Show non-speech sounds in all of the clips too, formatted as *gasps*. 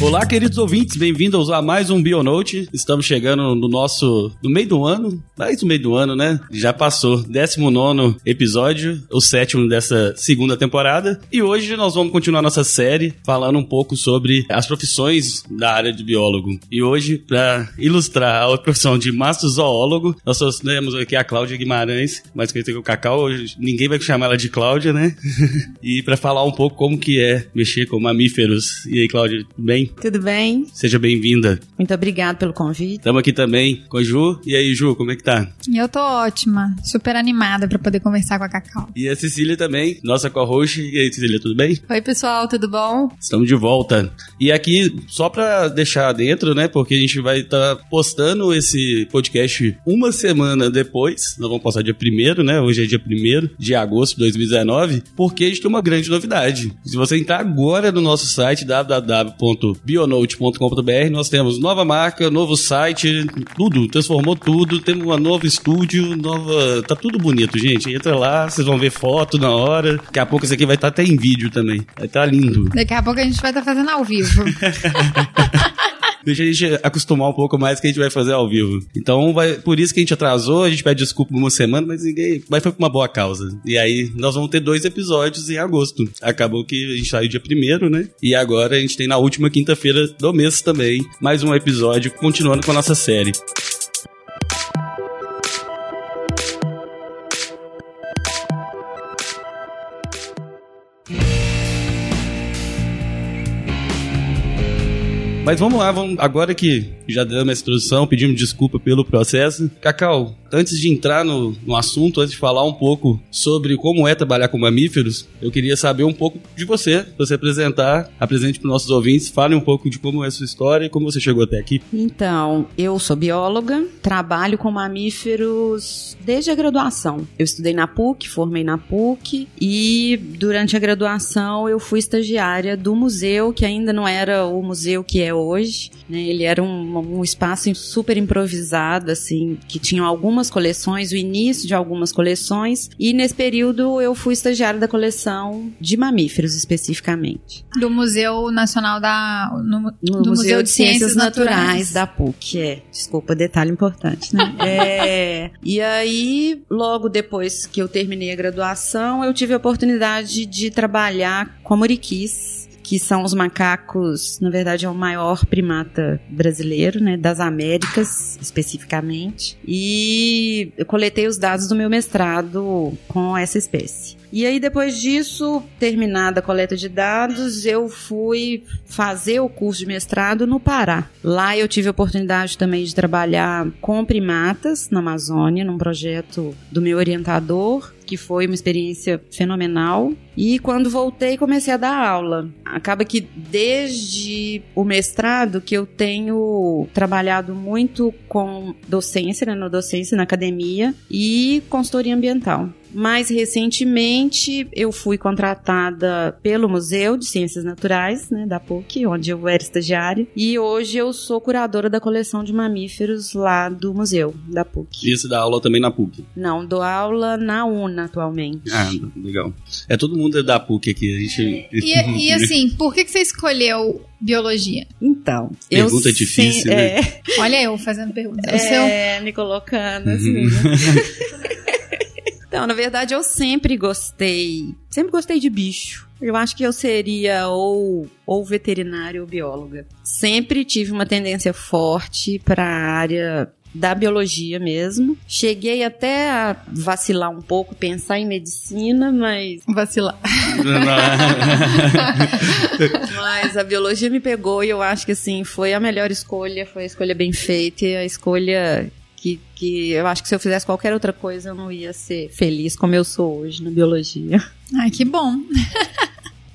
Olá, queridos ouvintes, bem-vindos a mais um Bionote. Estamos chegando no nosso. no meio do ano, mais do meio do ano, né? Já passou. 19 episódio, o sétimo dessa segunda temporada. E hoje nós vamos continuar nossa série falando um pouco sobre as profissões da área de biólogo. E hoje, para ilustrar a profissão de mastrozoólogo, nós temos aqui a Cláudia Guimarães, mais conhecida como Cacau. Hoje ninguém vai chamar ela de Cláudia, né? *laughs* e para falar um pouco como que é mexer com mamíferos. E aí, Cláudia, bem? Tudo bem? Seja bem-vinda. Muito obrigado pelo convite. Estamos aqui também com a Ju. E aí, Ju, como é que tá? Eu tô ótima, super animada para poder conversar com a Cacau. E a Cecília também, nossa co-host. E aí, Cecília, tudo bem? Oi, pessoal, tudo bom? Estamos de volta. E aqui, só para deixar dentro, né, porque a gente vai estar tá postando esse podcast uma semana depois. Nós vamos postar dia 1 né? Hoje é dia 1 de agosto de 2019, porque a gente tem uma grande novidade. Se você entrar agora no nosso site www bionote.com.br. Nós temos nova marca, novo site, tudo, transformou tudo. Temos um novo estúdio, nova. Tá tudo bonito, gente. Entra lá, vocês vão ver foto na hora. Daqui a pouco isso aqui vai estar tá até em vídeo também. Vai estar tá lindo. Daqui a pouco a gente vai estar tá fazendo ao vivo. *laughs* Deixa a gente acostumar um pouco mais que a gente vai fazer ao vivo. Então, vai, por isso que a gente atrasou, a gente pede desculpa por uma semana, mas ninguém. Mas foi por uma boa causa. E aí, nós vamos ter dois episódios em agosto. Acabou que a gente saiu dia primeiro, né? E agora a gente tem na última quinta-feira do mês também mais um episódio, continuando com a nossa série. Mas vamos lá, vamos, agora que já damos essa introdução, pedimos desculpa pelo processo. Cacau, antes de entrar no, no assunto, antes de falar um pouco sobre como é trabalhar com mamíferos, eu queria saber um pouco de você, você apresentar, apresente para os nossos ouvintes, fale um pouco de como é a sua história e como você chegou até aqui. Então, eu sou bióloga, trabalho com mamíferos desde a graduação. Eu estudei na PUC, formei na PUC e durante a graduação eu fui estagiária do museu, que ainda não era o museu que é hoje, né? Ele era um, um espaço super improvisado, assim, que tinha algumas coleções, o início de algumas coleções, e nesse período eu fui estagiária da coleção de mamíferos especificamente. Do Museu Nacional da. No, no do Museu, Museu de, Ciências, Ciências Naturais. Naturais da PUC, é. Desculpa, detalhe importante, né? *laughs* é, e aí, logo depois que eu terminei a graduação, eu tive a oportunidade de trabalhar com a Muriquis que são os macacos, na verdade é o maior primata brasileiro, né, das Américas especificamente. E eu coletei os dados do meu mestrado com essa espécie. E aí, depois disso, terminada a coleta de dados, eu fui fazer o curso de mestrado no Pará. Lá eu tive a oportunidade também de trabalhar com primatas na Amazônia, num projeto do meu orientador, que foi uma experiência fenomenal. E quando voltei, comecei a dar aula. Acaba que desde o mestrado que eu tenho trabalhado muito com docência, né, na docência, na academia e consultoria ambiental. Mais recentemente, eu fui contratada pelo Museu de Ciências Naturais, né, da PUC, onde eu era estagiária, e hoje eu sou curadora da coleção de mamíferos lá do museu da PUC. E você dá aula também na PUC? Não, dou aula na UNA atualmente. Ah, legal. É todo mundo é da PUC aqui, a gente... E, e *laughs* assim, por que, que você escolheu biologia? Então, Pergunta difícil, sei, né? É... Olha eu fazendo pergunta. É, seu... me colocando assim. *laughs* Então, na verdade, eu sempre gostei. Sempre gostei de bicho. Eu acho que eu seria ou, ou veterinária ou bióloga. Sempre tive uma tendência forte para a área da biologia mesmo. Cheguei até a vacilar um pouco, pensar em medicina, mas. Vacilar. *laughs* mas a biologia me pegou e eu acho que assim, foi a melhor escolha, foi a escolha bem feita e a escolha que, eu acho que se eu fizesse qualquer outra coisa eu não ia ser feliz como eu sou hoje na biologia. Ai, que bom. *laughs*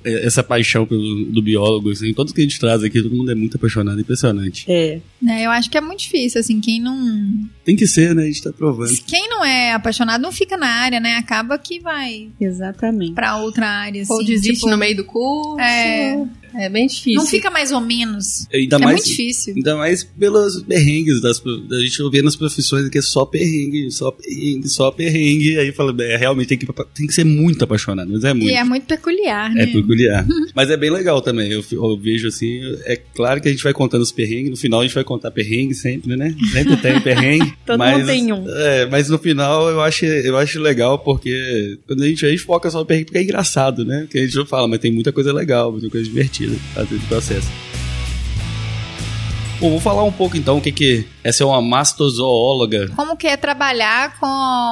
essa paixão pelo, do biólogo, assim, todos que a gente traz aqui, todo mundo é muito apaixonado, impressionante. É. é. Eu acho que é muito difícil, assim, quem não. Tem que ser, né? A gente tá provando. Quem não é apaixonado não fica na área, né? Acaba que vai. Exatamente. Pra outra área, assim. Ou desiste tipo... no meio do curso. É. É bem difícil. Não fica mais ou menos. Ainda é mais, muito difícil. Ainda mais pelos perrengues das, da gente ouvir nas profissões que é só perrengue, só perrengue, só perrengue. Aí fala, é, realmente tem que, tem que ser muito apaixonado, mas é muito. E é muito peculiar, né? É peculiar. *laughs* Mas é bem legal também. Eu, eu, vejo assim, é claro que a gente vai contando os perrengues, no final a gente vai contar perrengue sempre, né? Sempre tem perrengue. *laughs* Todo mas, mundo tem um. É, mas no final eu acho, eu acho legal porque quando a gente, a gente foca só no perrengue porque é engraçado, né? Porque a gente não fala, mas tem muita coisa legal, muita coisa divertida fazer do processo. Bom, vou falar um pouco então o que que essa é uma mastozoóloga. Como que é trabalhar com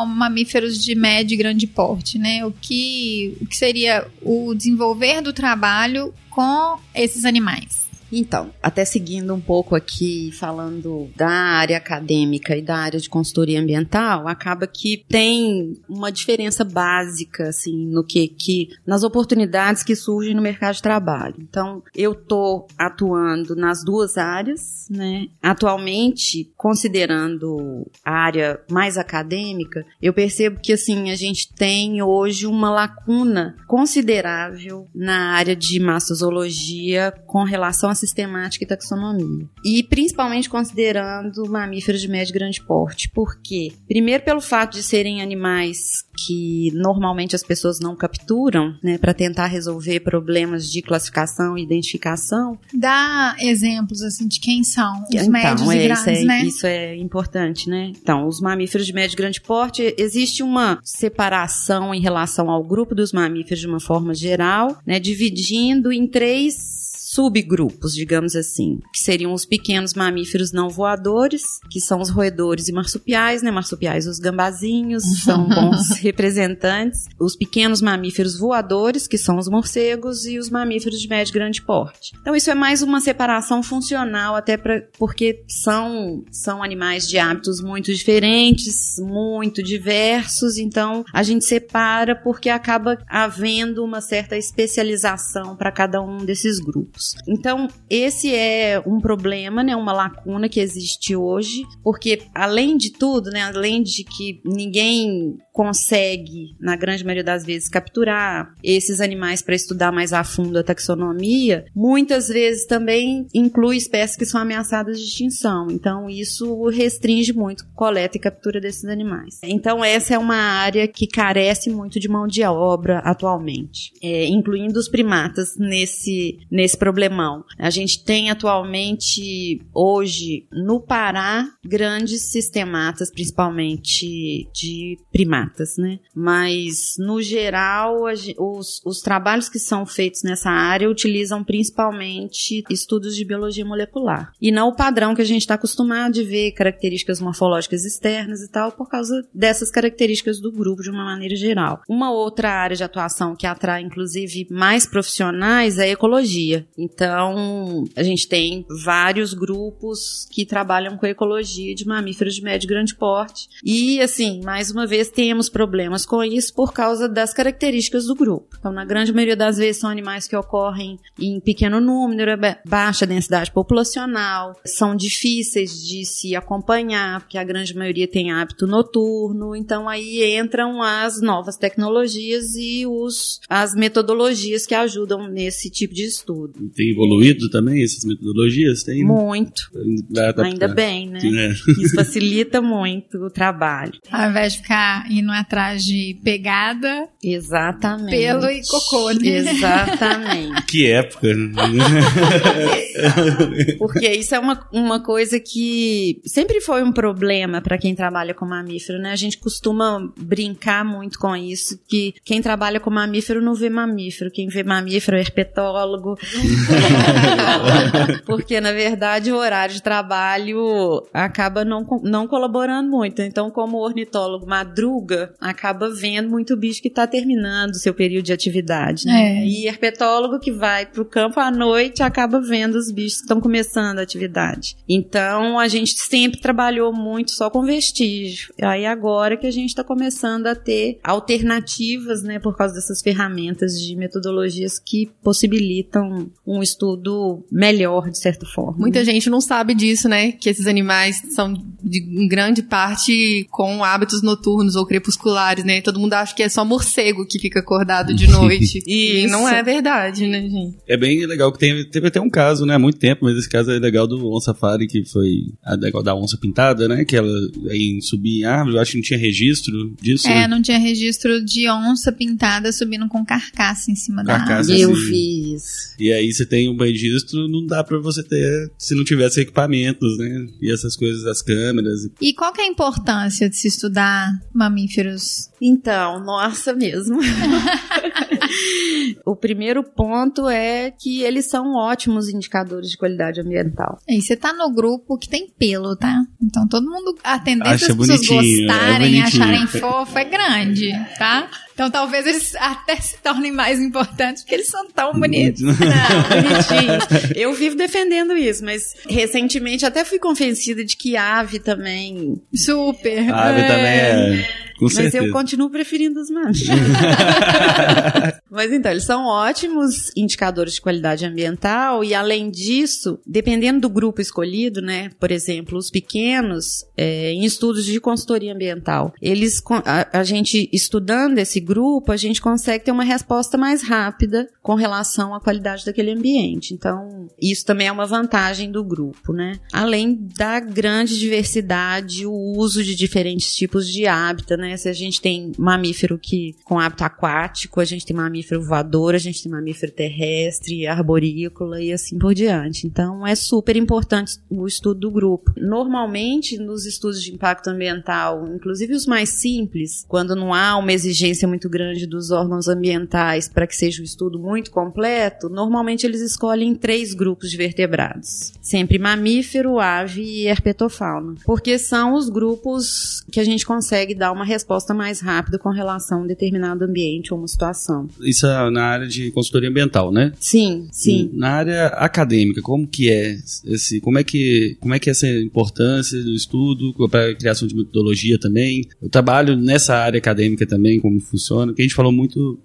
mamíferos de médio e grande porte, né? O que, o que seria o desenvolver do trabalho com esses animais? Então, até seguindo um pouco aqui, falando da área acadêmica e da área de consultoria ambiental, acaba que tem uma diferença básica, assim, no que, que nas oportunidades que surgem no mercado de trabalho. Então, eu tô atuando nas duas áreas, né? Atualmente, considerando a área mais acadêmica, eu percebo que, assim, a gente tem hoje uma lacuna considerável na área de mastozoologia com relação a sistemática e taxonomia. E principalmente considerando mamíferos de médio e grande porte. Por quê? Primeiro pelo fato de serem animais que normalmente as pessoas não capturam, né, para tentar resolver problemas de classificação e identificação. Dá exemplos assim de quem são os então, médios é, e grandes, isso é, né? Isso é importante, né? Então, os mamíferos de médio e grande porte, existe uma separação em relação ao grupo dos mamíferos de uma forma geral, né, dividindo em três subgrupos, digamos assim, que seriam os pequenos mamíferos não voadores, que são os roedores e marsupiais, né? Marsupiais, os gambazinhos, *laughs* são bons representantes. Os pequenos mamíferos voadores, que são os morcegos, e os mamíferos de médio e grande porte. Então, isso é mais uma separação funcional, até pra, porque são, são animais de hábitos muito diferentes, muito diversos, então a gente separa porque acaba havendo uma certa especialização para cada um desses grupos. Então, esse é um problema, né, uma lacuna que existe hoje, porque além de tudo, né, além de que ninguém consegue, na grande maioria das vezes, capturar esses animais para estudar mais a fundo a taxonomia, muitas vezes também inclui espécies que são ameaçadas de extinção. Então, isso restringe muito a coleta e captura desses animais. Então, essa é uma área que carece muito de mão de obra atualmente, é, incluindo os primatas nesse, nesse problemão. A gente tem atualmente, hoje, no Pará, grandes sistematas, principalmente de primatas né? Mas, no geral, os, os trabalhos que são feitos nessa área utilizam principalmente estudos de biologia molecular. E não o padrão que a gente está acostumado de ver características morfológicas externas e tal, por causa dessas características do grupo de uma maneira geral. Uma outra área de atuação que atrai, inclusive, mais profissionais é a ecologia. Então, a gente tem vários grupos que trabalham com ecologia de mamíferos de médio e grande porte. E, assim, mais uma vez, tem temos problemas com isso por causa das características do grupo. Então, na grande maioria das vezes, são animais que ocorrem em pequeno número, baixa densidade populacional, são difíceis de se acompanhar, porque a grande maioria tem hábito noturno. Então, aí entram as novas tecnologias e os, as metodologias que ajudam nesse tipo de estudo. Tem evoluído também essas metodologias? Tem? Muito. Ainda bem, né? É. *laughs* Isso facilita muito o trabalho. Ao invés de ficar indo atrás de pegada. Exatamente. Pelo e cocô, né? Exatamente. que época. *laughs* Porque isso é uma, uma coisa que sempre foi um problema para quem trabalha com mamífero, né? A gente costuma brincar muito com isso, que quem trabalha com mamífero não vê mamífero, quem vê mamífero é herpetólogo. *laughs* Porque, na verdade, o horário de trabalho acaba não, não colaborando muito. Então, como ornitólogo madruga, acaba vendo muito bicho que está terminando o seu período de atividade. Né? É. E herpetólogo que vai para o campo à noite acaba vendo os bichos que estão começando a atividade. Então a gente sempre trabalhou muito só com vestígio. Aí agora que a gente está começando a ter alternativas, né, por causa dessas ferramentas de metodologias que possibilitam um um estudo melhor, de certa forma. Muita gente não sabe disso, né? Que esses animais são, de, em grande parte, com hábitos noturnos ou crepusculares, né? Todo mundo acha que é só morcego que fica acordado de *laughs* noite. e não é verdade, né, gente? É bem legal que tem, teve até um caso, né? Há muito tempo, mas esse caso é legal do On Safari, que foi a legal da onça pintada, né? Que ela em subir em árvore, eu acho que não tinha registro disso. É, não tinha registro de onça pintada subindo com carcaça em cima da Carcaça, árvore. Eu assim. fiz. E aí você tem um registro, não dá pra você ter se não tivesse equipamentos, né? E essas coisas das câmeras. E qual que é a importância de se estudar mamíferos? Então, nossa mesmo. *laughs* o primeiro ponto é que eles são ótimos indicadores de qualidade ambiental. E você tá no grupo que tem pelo, tá? Então todo mundo, a tendência Acha das pessoas bonitinho, é gostarem, bonitinho. acharem fofo é grande, tá? Então talvez eles até se tornem mais importantes porque eles são tão bonitos. Não, bonitinho. Eu vivo defendendo isso, mas recentemente até fui convencida de que ave também. Super. A ave também é. Com Mas certeza. eu continuo preferindo os machos. *laughs* Mas então, eles são ótimos indicadores de qualidade ambiental e, além disso, dependendo do grupo escolhido, né? Por exemplo, os pequenos, é, em estudos de consultoria ambiental, eles, a, a gente estudando esse grupo, a gente consegue ter uma resposta mais rápida com relação à qualidade daquele ambiente. Então, isso também é uma vantagem do grupo, né? Além da grande diversidade, o uso de diferentes tipos de hábitat, né? Se a gente tem mamífero que com hábito aquático, a gente tem mamífero voador, a gente tem mamífero terrestre, arborícola e assim por diante. Então, é super importante o estudo do grupo. Normalmente, nos estudos de impacto ambiental, inclusive os mais simples, quando não há uma exigência muito grande dos órgãos ambientais para que seja um estudo muito completo, normalmente eles escolhem três grupos de vertebrados. Sempre mamífero, ave e herpetofauna. Porque são os grupos que a gente consegue dar uma resposta mais rápida com relação a um determinado ambiente ou uma situação. Isso é na área de consultoria ambiental, né? Sim, sim. Na área acadêmica, como que é esse, como é que, como é que é essa importância do estudo para a criação de metodologia também? Eu trabalho nessa área acadêmica também, como funciona, que a gente falou muito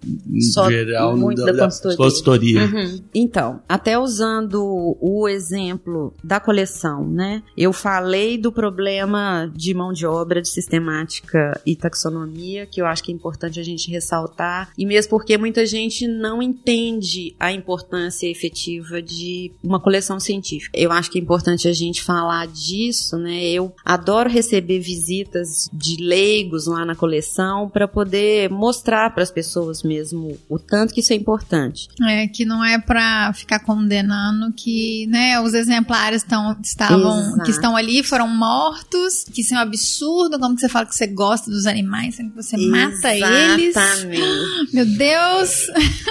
Só geral muito da, da da consultoria. consultoria. Uhum. Então, até usando o exemplo da coleção, né? Eu falei do problema de mão de obra, de sistemática e taxonomia, que eu acho que é importante a gente ressaltar, e mesmo porque muita gente não entende a importância efetiva de uma coleção científica. Eu acho que é importante a gente falar disso, né? Eu adoro receber visitas de leigos lá na coleção para poder mostrar para as pessoas mesmo o tanto que isso é importante. É, que não é pra ficar condenando que, né, os exemplares tão, estavam, Exato. que estão ali foram mortos, que isso é um absurdo, como que você fala que você gosta dos animais, sendo que você mata eles. Exatamente. *gasps* Meu Deus!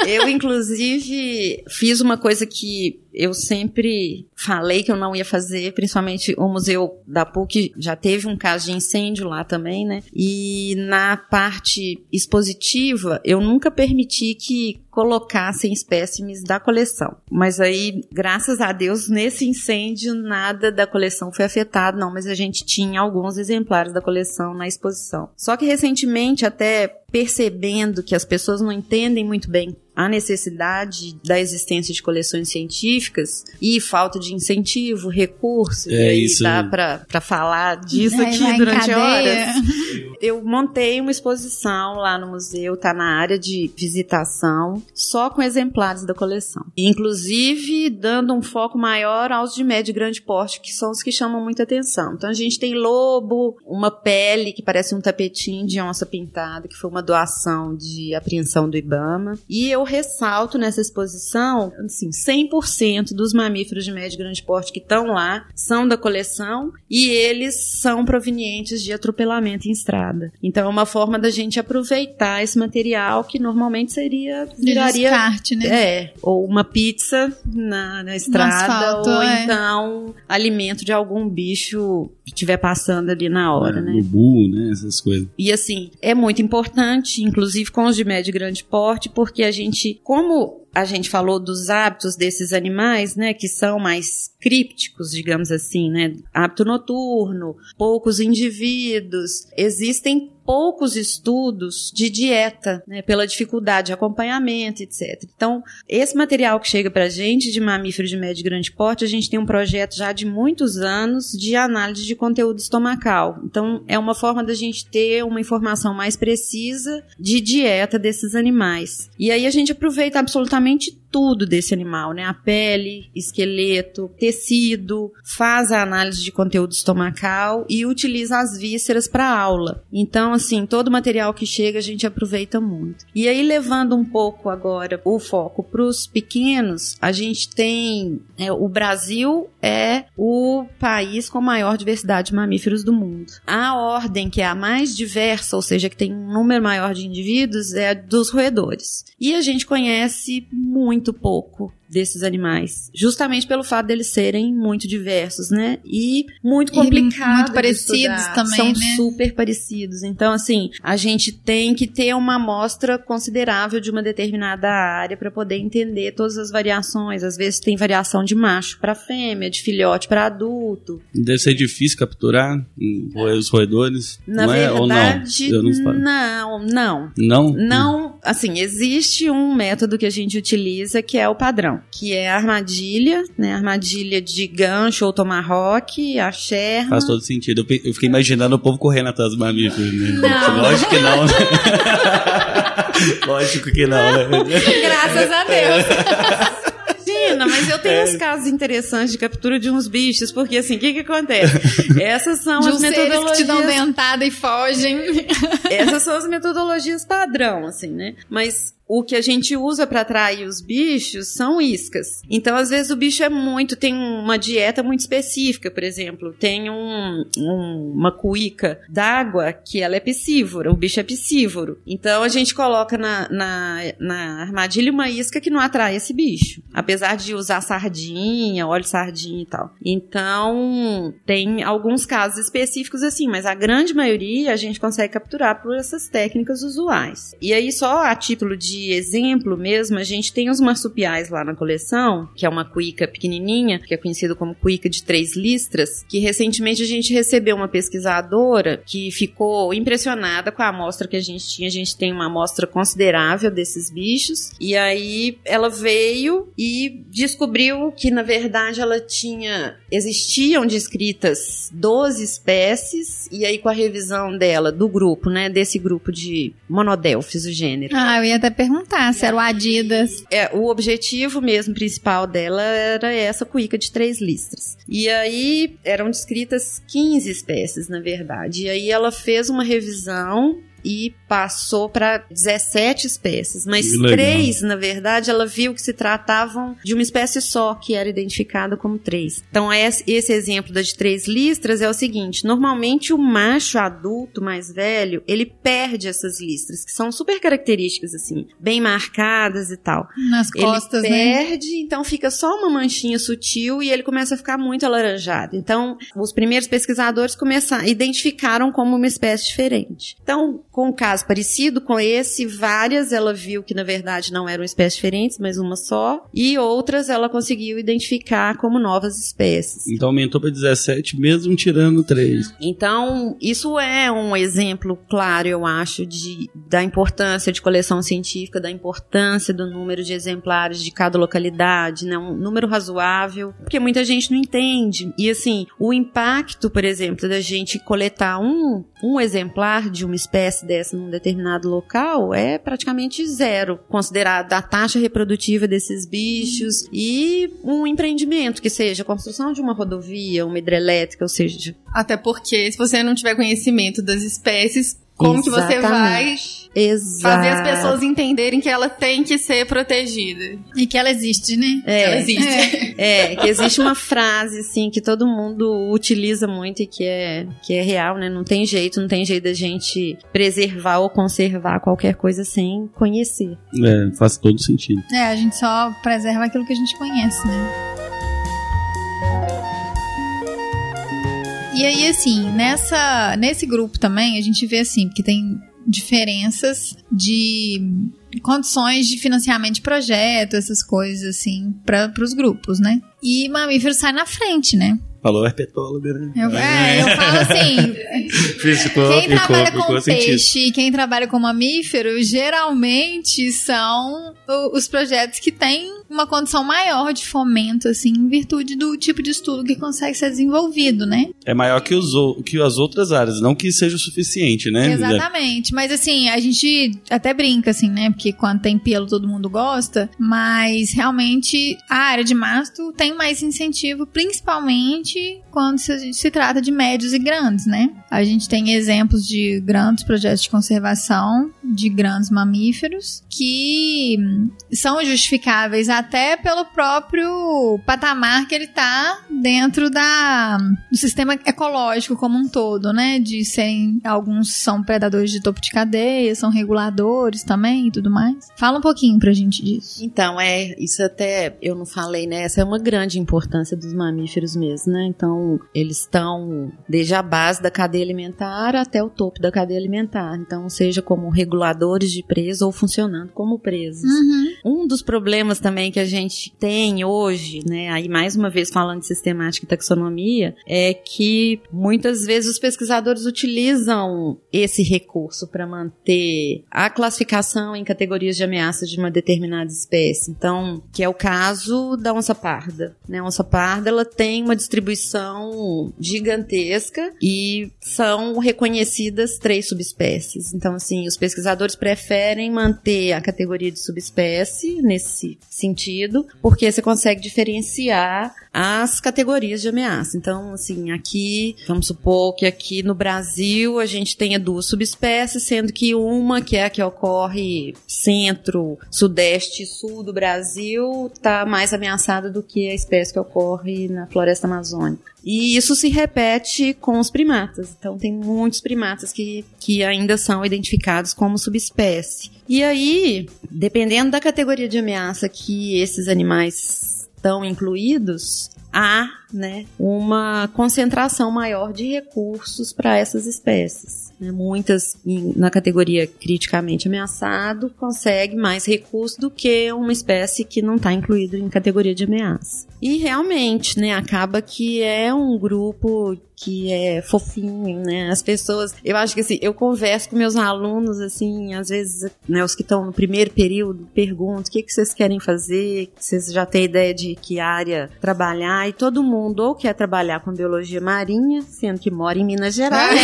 Eu, inclusive, fiz uma coisa que eu sempre falei que eu não ia fazer, principalmente o Museu da PUC já teve um caso de incêndio lá também, né? E na parte expositiva, eu nunca permiti que colocassem espécimes da coleção. Mas aí, graças a Deus, nesse incêndio, nada da coleção foi afetado, não, mas a gente tinha alguns exemplares da coleção na exposição. Só que recentemente, até percebendo que as pessoas não entendem muito bem a necessidade da existência de coleções científicas e falta de incentivo, recurso, É e aí isso. dá pra falar disso Vai- aqui vai durante horas. *laughs* Eu montei uma exposição lá no museu, tá na área de visitação, só com exemplares da coleção. Inclusive, dando um foco maior aos de médio e grande porte, que são os que chamam muita atenção. Então, a gente tem lobo, uma pele que parece um tapetinho de onça pintada, que foi uma doação de apreensão do Ibama. E eu ressalto nessa exposição, assim, 100% dos mamíferos de médio e grande porte que estão lá são da coleção e eles são provenientes de atropelamento em estrada. Então é uma forma da gente aproveitar esse material que normalmente seria viraria descarte, né? é, ou uma pizza na, na estrada, asfalto, ou é. então alimento de algum bicho que estiver passando ali na hora, É, né? Ubu, né? Essas coisas. E assim, é muito importante, inclusive com os de médio e grande porte, porque a gente, como a gente falou dos hábitos desses animais, né, que são mais crípticos, digamos assim, né? Hábito noturno, poucos indivíduos. Existem poucos estudos de dieta, né, pela dificuldade de acompanhamento, etc. Então, esse material que chega para a gente de mamíferos de médio e grande porte, a gente tem um projeto já de muitos anos de análise de conteúdo estomacal. Então, é uma forma da gente ter uma informação mais precisa de dieta desses animais. E aí a gente aproveita absolutamente tudo desse animal, né? A pele, esqueleto, tecido, faz a análise de conteúdo estomacal e utiliza as vísceras para aula. Então, assim, todo material que chega a gente aproveita muito. E aí, levando um pouco agora o foco para os pequenos, a gente tem. É, o Brasil é o país com maior diversidade de mamíferos do mundo. A ordem que é a mais diversa, ou seja, que tem um número maior de indivíduos, é a dos roedores. E a gente conhece muito pouco desses animais, justamente pelo fato deles serem muito diversos, né? E muito complicados, muito parecidos também, são né? super parecidos. Então, assim, a gente tem que ter uma amostra considerável de uma determinada área para poder entender todas as variações. Às vezes tem variação de macho para fêmea, de filhote para adulto. Deve ser difícil capturar os roedores. Na não verdade, é, ou não? não, não. Não? Não, assim, existe um método que a gente utiliza que é o padrão que é a armadilha, né? Armadilha de gancho ou tomahawk, a sherma. Faz todo sentido. Eu fiquei imaginando o povo correndo atrás do mamífero, né? Não. Lógico que não, né? *laughs* Lógico que não, né? Graças a Deus. Imagina, mas eu tenho é. uns casos interessantes de captura de uns bichos, porque assim, o que que acontece? Essas são de as metodologias... que te dão dentada e fogem. Essas são as metodologias padrão, assim, né? Mas o que a gente usa para atrair os bichos são iscas. Então, às vezes, o bicho é muito, tem uma dieta muito específica, por exemplo. Tem um, um, uma cuíca d'água que ela é piscívora, o bicho é piscívoro. Então, a gente coloca na, na, na armadilha uma isca que não atrai esse bicho. Apesar de usar sardinha, óleo sardinha e tal. Então, tem alguns casos específicos assim, mas a grande maioria a gente consegue capturar por essas técnicas usuais. E aí, só a título de de exemplo mesmo, a gente tem os marsupiais lá na coleção, que é uma cuíca pequenininha, que é conhecido como cuíca de três listras, que recentemente a gente recebeu uma pesquisadora que ficou impressionada com a amostra que a gente tinha. A gente tem uma amostra considerável desses bichos. E aí ela veio e descobriu que, na verdade, ela tinha. Existiam descritas 12 espécies, e aí com a revisão dela, do grupo, né? Desse grupo de monodelfis, o gênero. Ah, eu ia até perguntar se era o Adidas. É, o objetivo mesmo principal dela era essa cuíca de três listras. E aí eram descritas 15 espécies, na verdade. E aí ela fez uma revisão e passou para 17 espécies, mas três, na verdade, ela viu que se tratavam de uma espécie só, que era identificada como três. Então, esse exemplo das três listras é o seguinte: normalmente o macho adulto mais velho ele perde essas listras, que são super características, assim, bem marcadas e tal. Nas costas, ele perde, né? então fica só uma manchinha sutil e ele começa a ficar muito alaranjado. Então, os primeiros pesquisadores começaram, identificaram como uma espécie diferente. Então, com um caso parecido com esse, várias ela viu que na verdade não eram espécies diferentes, mas uma só, e outras ela conseguiu identificar como novas espécies. Então aumentou para 17, mesmo tirando 3. Então, isso é um exemplo claro, eu acho, de, da importância de coleção científica, da importância do número de exemplares de cada localidade, né? um número razoável, porque muita gente não entende. E assim, o impacto, por exemplo, da gente coletar um, um exemplar de uma espécie dessa num determinado local é praticamente zero, considerado a taxa reprodutiva desses bichos e um empreendimento que seja a construção de uma rodovia, uma hidrelétrica, ou seja. Até porque se você não tiver conhecimento das espécies, como Exatamente. que você vai Exato. fazer as pessoas entenderem que ela tem que ser protegida? E que ela existe, né? É, ela existe. É. é, que existe uma frase, assim, que todo mundo utiliza muito e que é, que é real, né? Não tem jeito, não tem jeito da gente preservar ou conservar qualquer coisa sem conhecer. É, faz todo sentido. É, a gente só preserva aquilo que a gente conhece, né? E aí, assim, nessa, nesse grupo também, a gente vê assim, que tem diferenças de condições de financiamento de projeto, essas coisas assim, para os grupos, né? E mamífero sai na frente, né? Falou herpetóloga, né? Eu, é, eu falo assim. *laughs* Ficou, quem ficou, trabalha ficou com sentido. peixe e quem trabalha com mamífero, geralmente são os projetos que têm uma condição maior de fomento, assim, em virtude do tipo de estudo que consegue ser desenvolvido, né? É maior que, os, que as outras áreas, não que seja o suficiente, né? Exatamente. Mas assim, a gente até brinca, assim, né? Porque quando tem pelo todo mundo gosta. Mas realmente a área de masto tem mais incentivo, principalmente quando se, se trata de médios e grandes, né? A gente tem exemplos de grandes projetos de conservação de grandes mamíferos que hum, são justificáveis até pelo próprio patamar que ele tá dentro da, do sistema ecológico como um todo, né? De serem, alguns são predadores de topo de cadeia, são reguladores também e tudo mais. Fala um pouquinho pra gente disso. Então, é, isso até eu não falei, né? Essa é uma grande importância dos mamíferos mesmo, né? Então, eles estão desde a base da cadeia alimentar até o topo da cadeia alimentar. Então, seja como reguladores de presa ou funcionando como presas. Um dos problemas também que a gente tem hoje, né, aí mais uma vez falando de sistemática e taxonomia, é que muitas vezes os pesquisadores utilizam esse recurso para manter a classificação em categorias de ameaça de uma determinada espécie. Então, que é o caso da onça parda. Né? A onça parda ela tem uma distribuição gigantesca e são reconhecidas três subespécies. Então, assim, os pesquisadores preferem manter a categoria de subespécie nesse sentido, porque você consegue diferenciar as categorias de ameaça. Então, assim, aqui, vamos supor que aqui no Brasil a gente tenha duas subespécies, sendo que uma, que é a que ocorre centro, sudeste e sul do Brasil, está mais ameaçada do que a espécie que ocorre na floresta amazônica. E isso se repete com os primatas. Então, tem muitos primatas que, que ainda são identificados como subespécie. E aí, dependendo da categoria de ameaça que esses animais estão incluídos, há né, uma concentração maior de recursos para essas espécies. Né. Muitas na categoria criticamente ameaçado consegue mais recursos do que uma espécie que não está incluída em categoria de ameaça. E realmente, né, acaba que é um grupo que é fofinho, né? As pessoas, eu acho que assim, eu converso com meus alunos assim, às vezes, né, os que estão no primeiro período, pergunto o que que vocês querem fazer, vocês já têm ideia de que área trabalhar e todo mundo ou quer trabalhar com biologia marinha, sendo que mora em Minas Gerais,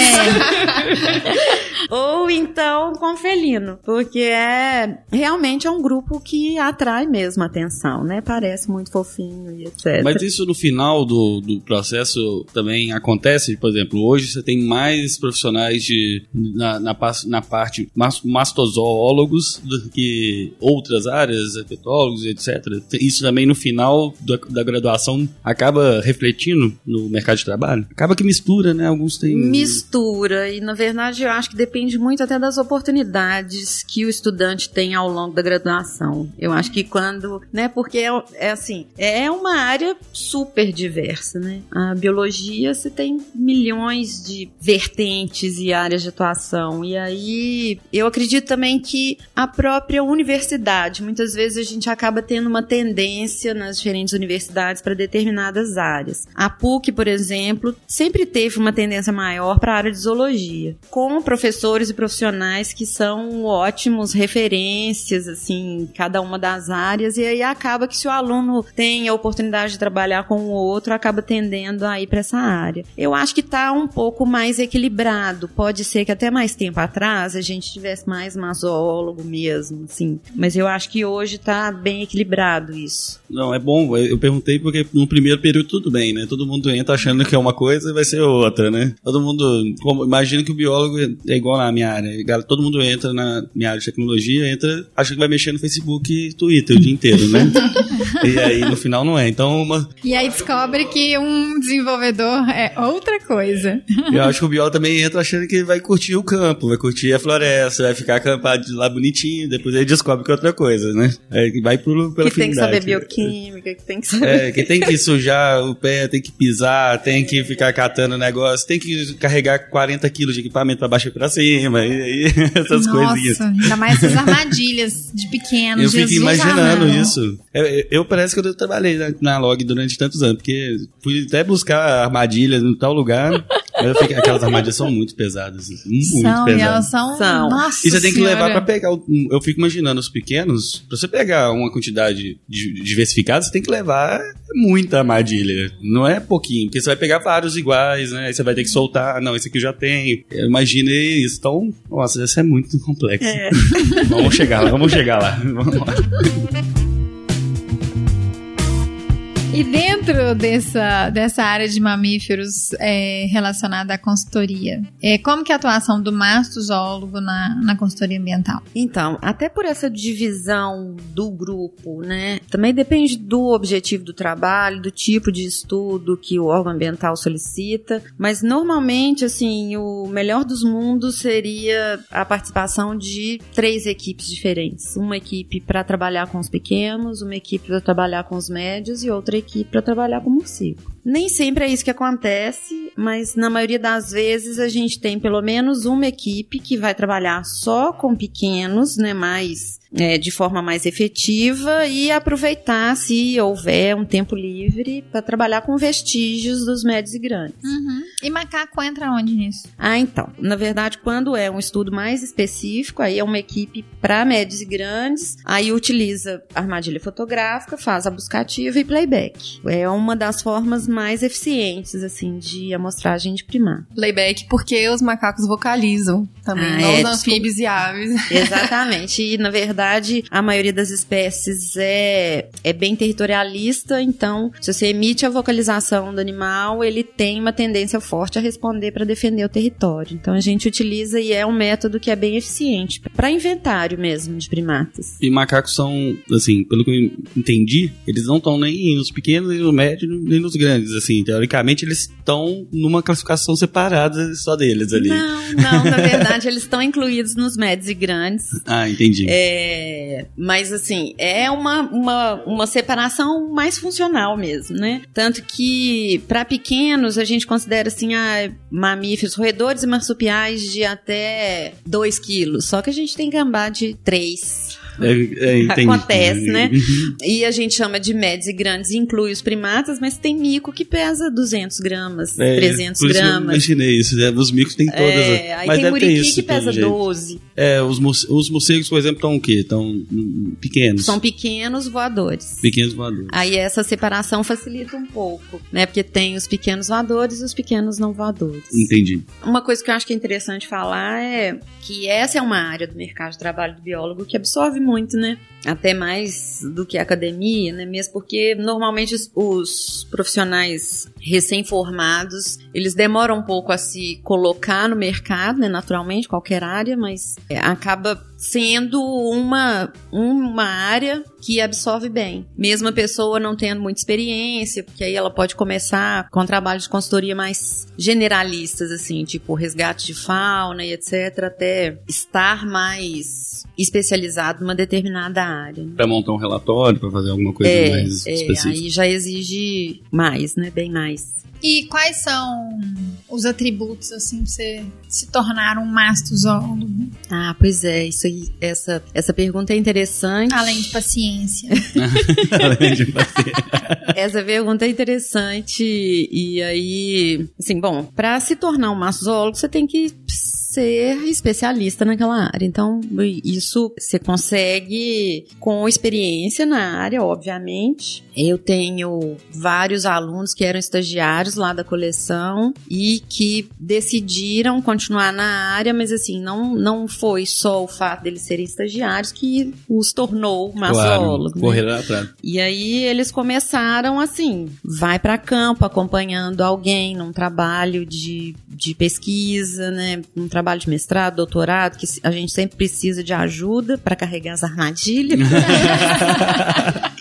*laughs* ou então com felino, porque é realmente é um grupo que atrai mesmo a atenção, né? Parece muito fofinho e etc. Mas isso no final do, do processo também acontece? Por exemplo, hoje você tem mais profissionais de, na, na, na parte mas- mastozoólogos do que outras áreas, herpetólogos, etc. Isso também no final da, da graduação acaba refletindo no mercado de trabalho? Acaba que mistura, né? Alguns têm... mistura e na verdade eu acho que depende muito até das oportunidades que o estudante tem ao longo da graduação. Eu acho que quando, né, porque é, é assim, é uma área super diversa, né? A biologia você tem milhões de vertentes e áreas de atuação e aí eu acredito também que a própria universidade, muitas vezes a gente acaba tendo uma tendência nas diferentes universidades para determinadas áreas. A PUC, por exemplo, sempre teve uma tendência maior para a área de zoologia, com professores e profissionais que são ótimos referências, assim, em cada uma das áreas, e aí acaba que se o aluno tem a oportunidade de trabalhar com o outro, acaba tendendo a ir para essa área. Eu acho que está um pouco mais equilibrado. Pode ser que até mais tempo atrás a gente tivesse mais masólogo mesmo, assim. Mas eu acho que hoje está bem equilibrado isso. Não, é bom. Eu perguntei porque no primeiro período tudo bem, né? Todo mundo entra achando que é uma coisa e vai ser outra, né? Todo mundo. como- imagina que o biólogo é igual na minha área. Todo mundo entra na minha área de tecnologia, entra, acha que vai mexer no Facebook e Twitter o dia inteiro, né? *laughs* e aí no final não é. Então, uma, E aí descobre que um desenvolvedor é outra coisa. eu acho que o biólogo também entra achando que vai curtir o campo, vai curtir a floresta, vai ficar acampado lá bonitinho, depois ele descobre que é outra coisa, né? Aí vai pro, pela que tem que saber bioquímica, que tem que saber. É, que tem que sujar no pé, tem que pisar, tem que ficar catando o negócio, tem que carregar 40 quilos de equipamento pra baixo e pra cima, e, e *laughs* essas Nossa, coisinhas. ainda mais essas armadilhas de pequeno. Eu fico Jesus imaginando amado. isso. Eu, eu- eu parece que eu trabalhei na, na log durante tantos anos, porque fui até buscar armadilhas em tal lugar, mas eu fiquei, aquelas armadilhas são muito pesadas, muito São, e pesadas. elas são. São. Nossa E você tem que levar pra pegar. Eu fico imaginando os pequenos, pra você pegar uma quantidade de- diversificada, você tem que levar muita armadilha. Não é pouquinho, porque você vai pegar vários iguais, né? Aí você vai ter que soltar. Não, esse aqui eu já tenho. Eu imaginei isso. Então, nossa, isso é muito complexo. *laughs* vamos chegar lá, vamos chegar lá. Vamos lá. Dentro dessa, dessa área de mamíferos é, relacionada à consultoria, é, como que é a atuação do mastozoólogo na, na consultoria ambiental? Então, até por essa divisão do grupo, né? Também depende do objetivo do trabalho, do tipo de estudo que o órgão ambiental solicita, mas normalmente, assim, o melhor dos mundos seria a participação de três equipes diferentes. Uma equipe para trabalhar com os pequenos, uma equipe para trabalhar com os médios e outra equipe para trabalhar com morcego. Nem sempre é isso que acontece, mas na maioria das vezes a gente tem pelo menos uma equipe que vai trabalhar só com pequenos, né, mais é, de forma mais efetiva e aproveitar se houver um tempo livre para trabalhar com vestígios dos médios e grandes. E macaco entra onde nisso? Ah, então. Na verdade, quando é um estudo mais específico, aí é uma equipe para médios e grandes, aí utiliza armadilha fotográfica, faz a buscativa e playback. É uma das formas mais eficientes, assim, de amostragem de primar. Playback porque os macacos vocalizam também, Ah, não é, os anfíbios e aves. Exatamente. E, na verdade, a maioria das espécies é, é bem territorialista, então, se você emite a vocalização do animal, ele tem uma tendência forte a responder para defender o território. Então, a gente utiliza e é um método que é bem eficiente para inventário mesmo de primatas. E macacos são, assim, pelo que eu entendi, eles não estão nem nos pequenos, nem no médio, nem nos grandes. Assim, teoricamente, eles estão numa classificação separada só deles ali. Não, não, na verdade, eles estão incluídos nos médios e grandes. Ah, entendi. É, mas assim, é uma, uma, uma separação mais funcional mesmo, né? Tanto que para pequenos a gente considera assim, ah, mamíferos, roedores e marsupiais de até 2 quilos. Só que a gente tem gambá de 3. É, é. Acontece, né? Uhum. E a gente chama de médios e grandes, inclui os primatas, mas tem mico que pesa 200 gramas, É, 300 por isso eu gramas. imaginei isso. né? Os micos tem todas. É, aí mas tem muriqui isso, que pesa jeito. 12. É, os, os morcegos, por exemplo, estão o quê? Estão hum, pequenos. São pequenos voadores. pequenos voadores. Aí essa separação facilita um pouco, né? Porque tem os pequenos voadores e os pequenos não voadores. Entendi. Uma coisa que eu acho que é interessante falar é que essa é uma área do mercado de trabalho do biólogo que absorve muito, né? Até mais do que a academia, né? Mesmo porque normalmente os, os profissionais recém-formados, eles demoram um pouco a se colocar no mercado, né? Naturalmente, qualquer área, mas é, acaba sendo uma, uma área que absorve bem. Mesmo a pessoa não tendo muita experiência, porque aí ela pode começar com trabalhos de consultoria mais generalistas, assim, tipo resgate de fauna e etc., até estar mais especializado numa determinada área. né? Pra montar um relatório, pra fazer alguma coisa É, mais é, específica. aí já exige mais, né? Bem mais. E quais são os atributos, assim, pra você se tornar um mastozoólogo? Ah, pois é, isso aí, essa, essa pergunta é interessante. Além de paciência. *laughs* Além de fazer. Essa pergunta é interessante. E aí, assim, bom, para se tornar um maçozoólogo, você tem que ser especialista naquela área. Então, isso você consegue com experiência na área, obviamente. Eu tenho vários alunos que eram estagiários lá da coleção e que decidiram continuar na área, mas assim, não, não foi só o fato deles serem estagiários que os tornou maçólogo. Claro, né? correr lá atrás. E aí eles começaram assim, vai para campo acompanhando alguém num trabalho de, de pesquisa, né, num trabalho de mestrado, doutorado, que a gente sempre precisa de ajuda para carregar as armadilhas. *laughs*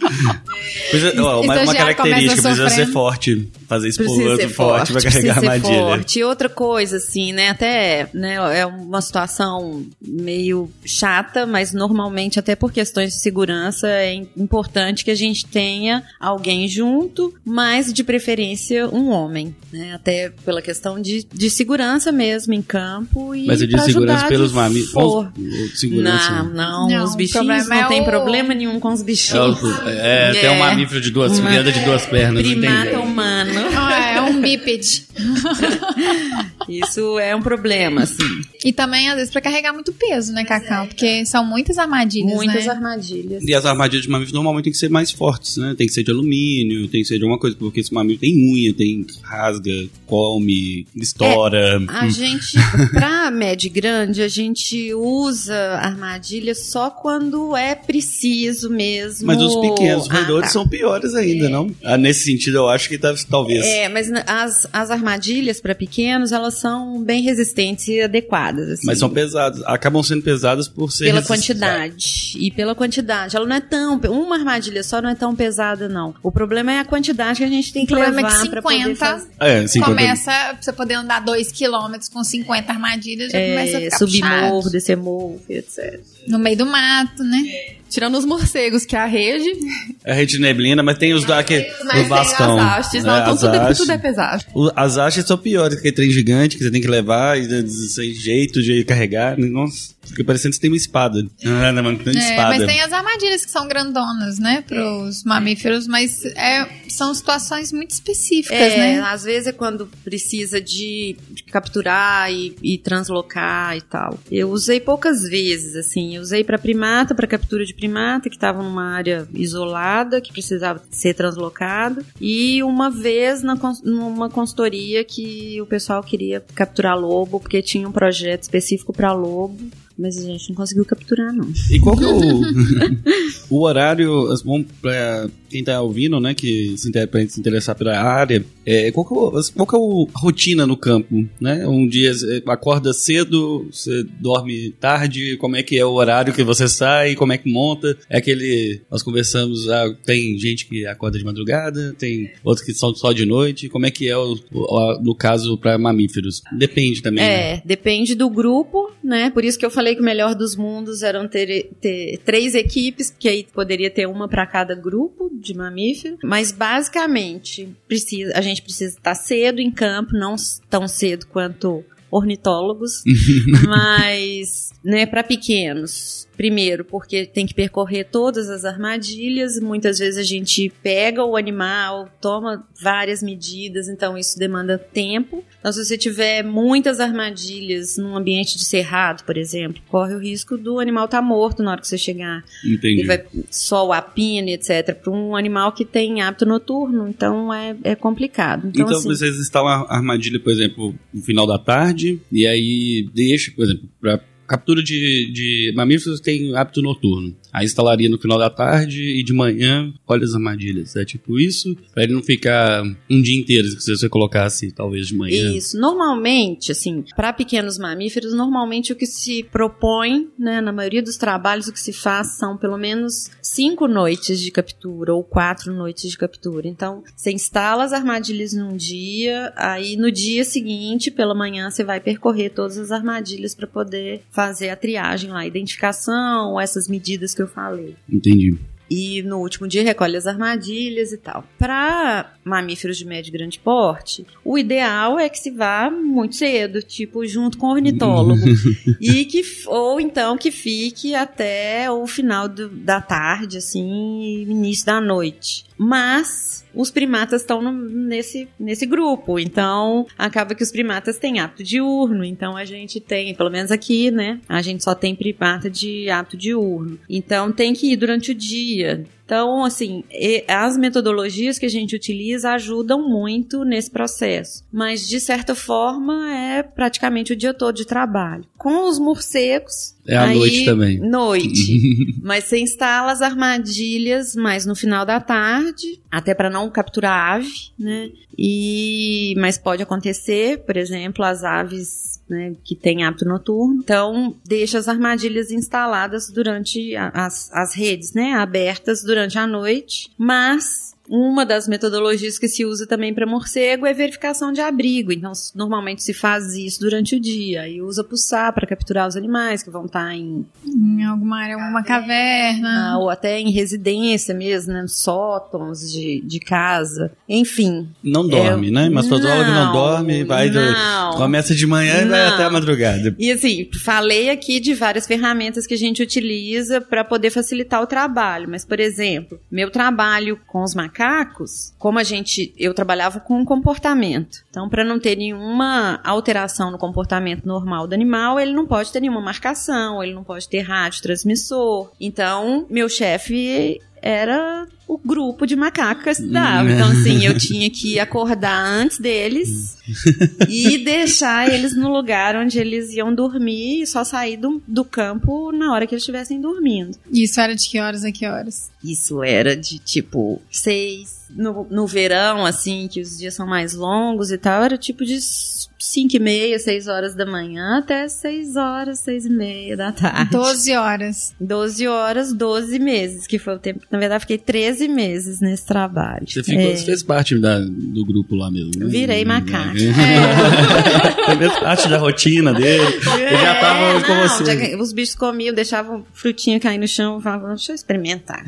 Precisa- ó, uma, uma característica começa precisa ser forte. Fazer isso pro Precisa outro forte, forte, pra carregar a precisa ser armadilha. forte. E outra coisa, assim, né? Até né, é uma situação meio chata, mas normalmente, até por questões de segurança, é im- importante que a gente tenha alguém junto, mas de preferência um homem, né? Até pela questão de, de segurança mesmo em campo. E Mas eu digo pra segurança ajudar pelos de. Segurança. Não, não, Não, os bichinhos problema não é tem o- problema nenhum com os É, bichinhos. o- é, tem um É. mamífero de duas, Uma- de duas pernas. Primata humano. Ah, é um bípede. *laughs* Isso é um problema, assim. E também, às vezes, pra carregar muito peso, né, Cacau? Porque são muitas armadilhas, Muitas né? armadilhas. E as armadilhas de mamíferos normalmente tem que ser mais fortes, né? Tem que ser de alumínio, tem que ser de alguma coisa, porque esse mamífero tem unha, tem rasga, come, estoura. A gente, pra médio e grande, a gente usa armadilha só quando é preciso mesmo. Mas os pequenos Ah, roedores tá. são piores ainda, não? Ah, nesse sentido, eu acho que tá- talvez. É, mas as, as armadilhas para pequenos, elas são bem resistentes e adequadas. assim. Mas são pesadas. Acabam sendo pesadas por ser pela quantidade. E pela quantidade. Ela não é tão. Uma armadilha só não é tão pesada, não. O problema é a quantidade que a gente tem que O problema é levar que pra poder 50 fazer. É, 50 Começa, pra você poder andar 2 km com 50 armadilhas, já começa a É, ficar subir morro, descer morro, etc. No meio do mato, né? Tirando os morcegos, que é a rede. É a rede de neblina, mas tem os da que, do bastão. tem as hastes. Não, né? então As tudo, é- hastes. tudo é pesado. O- As hastes são piores, aquele trem gigante que você tem que levar e né, sem jeito de carregar. Nossa, fica parecendo que você tem uma espada. Ah, não, não tem É, espada. mas tem as armadilhas que são grandonas, né? Pros mamíferos, mas é, são situações muito específicas, É, né? às vezes é quando precisa de, de capturar e, e translocar e tal. Eu usei poucas vezes, assim. Eu usei para primata, para captura de primata, que estava numa área isolada, que precisava ser translocado. E uma vez na, numa consultoria que o pessoal queria capturar lobo, porque tinha um projeto específico para lobo. Mas a gente não conseguiu capturar, não. E qual que é o, *laughs* o horário, as- bom, pra quem tá ouvindo, né, que se, inter, pra se interessar pela área, é, qual que é, o- qual que é o- a rotina no campo, né? Um dia você acorda cedo, você dorme tarde, como é que é o horário que você sai, como é que monta? É aquele, nós conversamos, ah, tem gente que acorda de madrugada, tem outros que são só de noite, como é que é o, o- a- no caso para mamíferos? Depende também, né? É, depende do grupo, né? Por isso que eu falei que o melhor dos mundos eram ter, ter três equipes, porque aí poderia ter uma para cada grupo de mamífero. Mas basicamente, precisa, a gente precisa estar cedo em campo, não tão cedo quanto ornitólogos, *laughs* mas, né, para pequenos. Primeiro, porque tem que percorrer todas as armadilhas, muitas vezes a gente pega o animal, toma várias medidas, então isso demanda tempo. Então, se você tiver muitas armadilhas num ambiente de cerrado, por exemplo, corre o risco do animal estar morto na hora que você chegar. Entendi. E vai sol, a pina, etc. Para um animal que tem hábito noturno, então é, é complicado. Então, Então, assim, vocês instalam a armadilha, por exemplo, no final da tarde, e aí deixa, por exemplo, para captura de, de mamíferos tem hábito noturno. Aí instalaria no final da tarde e de manhã, olha as armadilhas. É tipo isso, pra ele não ficar um dia inteiro, se você colocasse talvez de manhã. Isso. Normalmente, assim, para pequenos mamíferos, normalmente o que se propõe, né, na maioria dos trabalhos, o que se faz são pelo menos cinco noites de captura ou quatro noites de captura. Então, você instala as armadilhas num dia, aí no dia seguinte, pela manhã, você vai percorrer todas as armadilhas para poder fazer a triagem lá, a identificação, essas medidas que eu falei. Entendi. E no último dia recolhe as armadilhas e tal. Para mamíferos de médio e grande porte, o ideal é que se vá muito cedo, tipo junto com o ornitólogo, *laughs* e que ou então que fique até o final do- da tarde, assim, início da noite. Mas os primatas estão nesse, nesse grupo, então acaba que os primatas têm hábito diurno, então a gente tem, pelo menos aqui, né? A gente só tem primata de hábito diurno. Então tem que ir durante o dia. Então, assim, as metodologias que a gente utiliza ajudam muito nesse processo. Mas, de certa forma, é praticamente o dia todo de trabalho. Com os morcegos. É à aí- noite também. Noite. *laughs* Mas você instala as armadilhas mais no final da tarde, até para não capturar ave, né? E mas pode acontecer, por exemplo, as aves né, que têm hábito noturno. Então, deixa as armadilhas instaladas durante a- as, as redes, né? Abertas durante a noite, mas uma das metodologias que se usa também para morcego é verificação de abrigo. Então, normalmente se faz isso durante o dia e usa pulsar para capturar os animais que vão estar tá em, em alguma área, alguma caverna, ou até em residência mesmo, né, sótons de, de casa. Enfim. Não dorme, é, né? Mas que não dorme, vai não, do, começa de manhã não. e vai até a madrugada. E assim, falei aqui de várias ferramentas que a gente utiliza para poder facilitar o trabalho, mas por exemplo, meu trabalho com os macacos, como a gente, eu trabalhava com comportamento. Então, para não ter nenhuma alteração no comportamento normal do animal, ele não pode ter nenhuma marcação, ele não pode ter rádio transmissor. Então, meu chefe era o grupo de macacos que eu estudava. Então, assim, eu tinha que acordar antes deles *laughs* e deixar eles no lugar onde eles iam dormir e só sair do, do campo na hora que eles estivessem dormindo. Isso era de que horas a que horas? Isso era de tipo seis. No, no verão, assim, que os dias são mais longos e tal, era tipo de 5 e meia, 6 horas da manhã até 6 horas, 6 e meia da tarde. 12 horas. 12 horas, 12 meses, que foi o tempo. Na verdade, fiquei 13 meses nesse trabalho. Você, ficou, é. você fez parte da, do grupo lá mesmo, né? Virei macaco. É. *laughs* você fez parte da rotina dele. É, eu já tava não, com você. Já, os bichos comiam, deixavam frutinha cair no chão, falavam, deixa eu experimentar.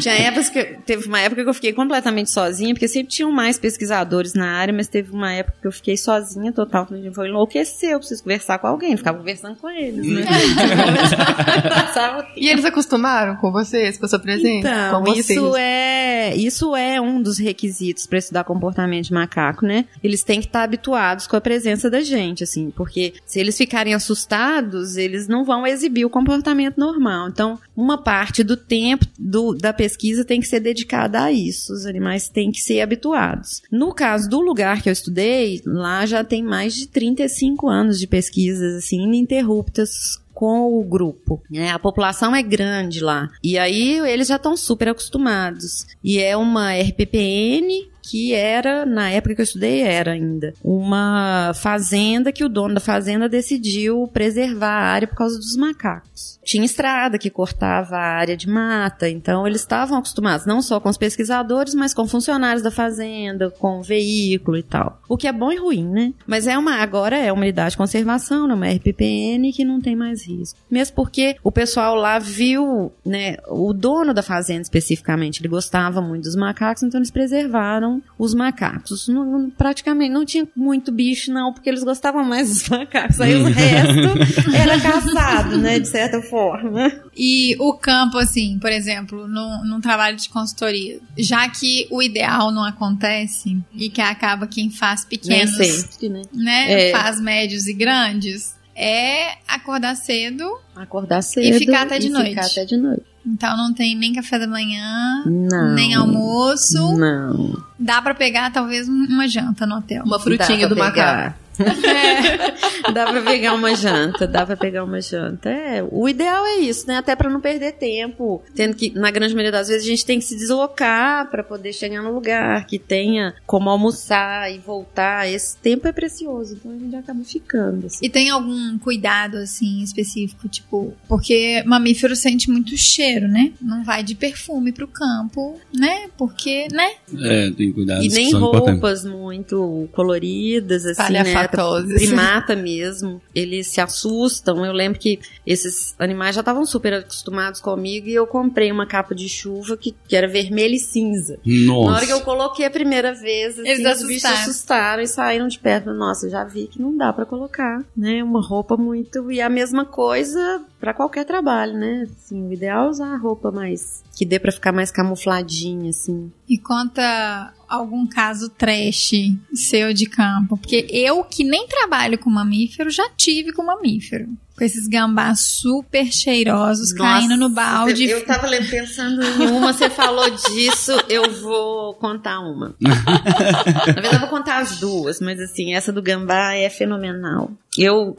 Tinha épocas que, teve uma época que eu fiquei completamente sozinha, porque sempre tinham mais pesquisadores na área, mas teve uma época que eu fiquei sozinha sozinha total. Vou enlouquecer, eu preciso conversar com alguém. Ficava conversando com eles, né? *laughs* e eles acostumaram com vocês, com a sua presença? Então, com isso é, isso é um dos requisitos para estudar comportamento de macaco, né? Eles têm que estar habituados com a presença da gente, assim, porque se eles ficarem assustados, eles não vão exibir o comportamento normal. Então, uma parte do tempo do, da pesquisa tem que ser dedicada a isso. Os animais têm que ser habituados. No caso do lugar que eu estudei, lá já tem mais de 35 anos de pesquisas assim ininterruptas com o grupo. Né? A população é grande lá. E aí eles já estão super acostumados. E é uma RPPN que era, na época que eu estudei, era ainda uma fazenda que o dono da fazenda decidiu preservar a área por causa dos macacos. Tinha estrada que cortava a área de mata, então eles estavam acostumados não só com os pesquisadores, mas com funcionários da fazenda, com veículo e tal. O que é bom e ruim, né? Mas é uma agora é uma unidade de conservação, né? uma RPPN que não tem mais risco. Mesmo porque o pessoal lá viu, né, o dono da fazenda especificamente, ele gostava muito dos macacos, então eles preservaram os macacos. Não, praticamente não tinha muito bicho, não, porque eles gostavam mais dos macacos. Aí o hum. resto *laughs* era caçado, né, de certa forma. E o campo, assim, por exemplo, no, num trabalho de consultoria, já que o ideal não acontece e que acaba quem faz pequenos, sempre, né? né? É. Faz médios e grandes, é acordar cedo. Acordar cedo. E ficar até de noite. Ficar até de noite. Então não tem nem café da manhã, não, nem almoço. Não. Dá para pegar talvez uma janta no hotel. Uma frutinha do macaco. É, dá pra pegar uma janta, dá pra pegar uma janta. É, o ideal é isso, né? Até para não perder tempo. Tendo que, na grande maioria das vezes, a gente tem que se deslocar para poder chegar no lugar que tenha como almoçar e voltar. Esse tempo é precioso, então a gente acaba ficando. Assim. E tem algum cuidado, assim, específico? Tipo, porque mamífero sente muito cheiro, né? Não vai de perfume pro campo, né? Porque, né? É, tem cuidado. E nem roupas muito coloridas, assim, né? Primata mesmo, eles se assustam. Eu lembro que esses animais já estavam super acostumados comigo e eu comprei uma capa de chuva que, que era vermelha e cinza. Nossa. Na hora que eu coloquei a primeira vez, assim, eles os bichos assustaram e saíram de perto. Nossa, já vi que não dá para colocar, né? Uma roupa muito. E a mesma coisa para qualquer trabalho, né? Assim, o ideal é usar roupa mais que dê para ficar mais camufladinha, assim. E conta algum caso trash seu de campo, porque eu que nem trabalho com mamífero já tive com mamífero. Com esses gambás super cheirosos Nossa, caindo no balde. Eu tava pensando em uma, você falou disso, eu vou contar uma. *laughs* Na verdade, eu vou contar as duas, mas assim, essa do gambá é fenomenal. Eu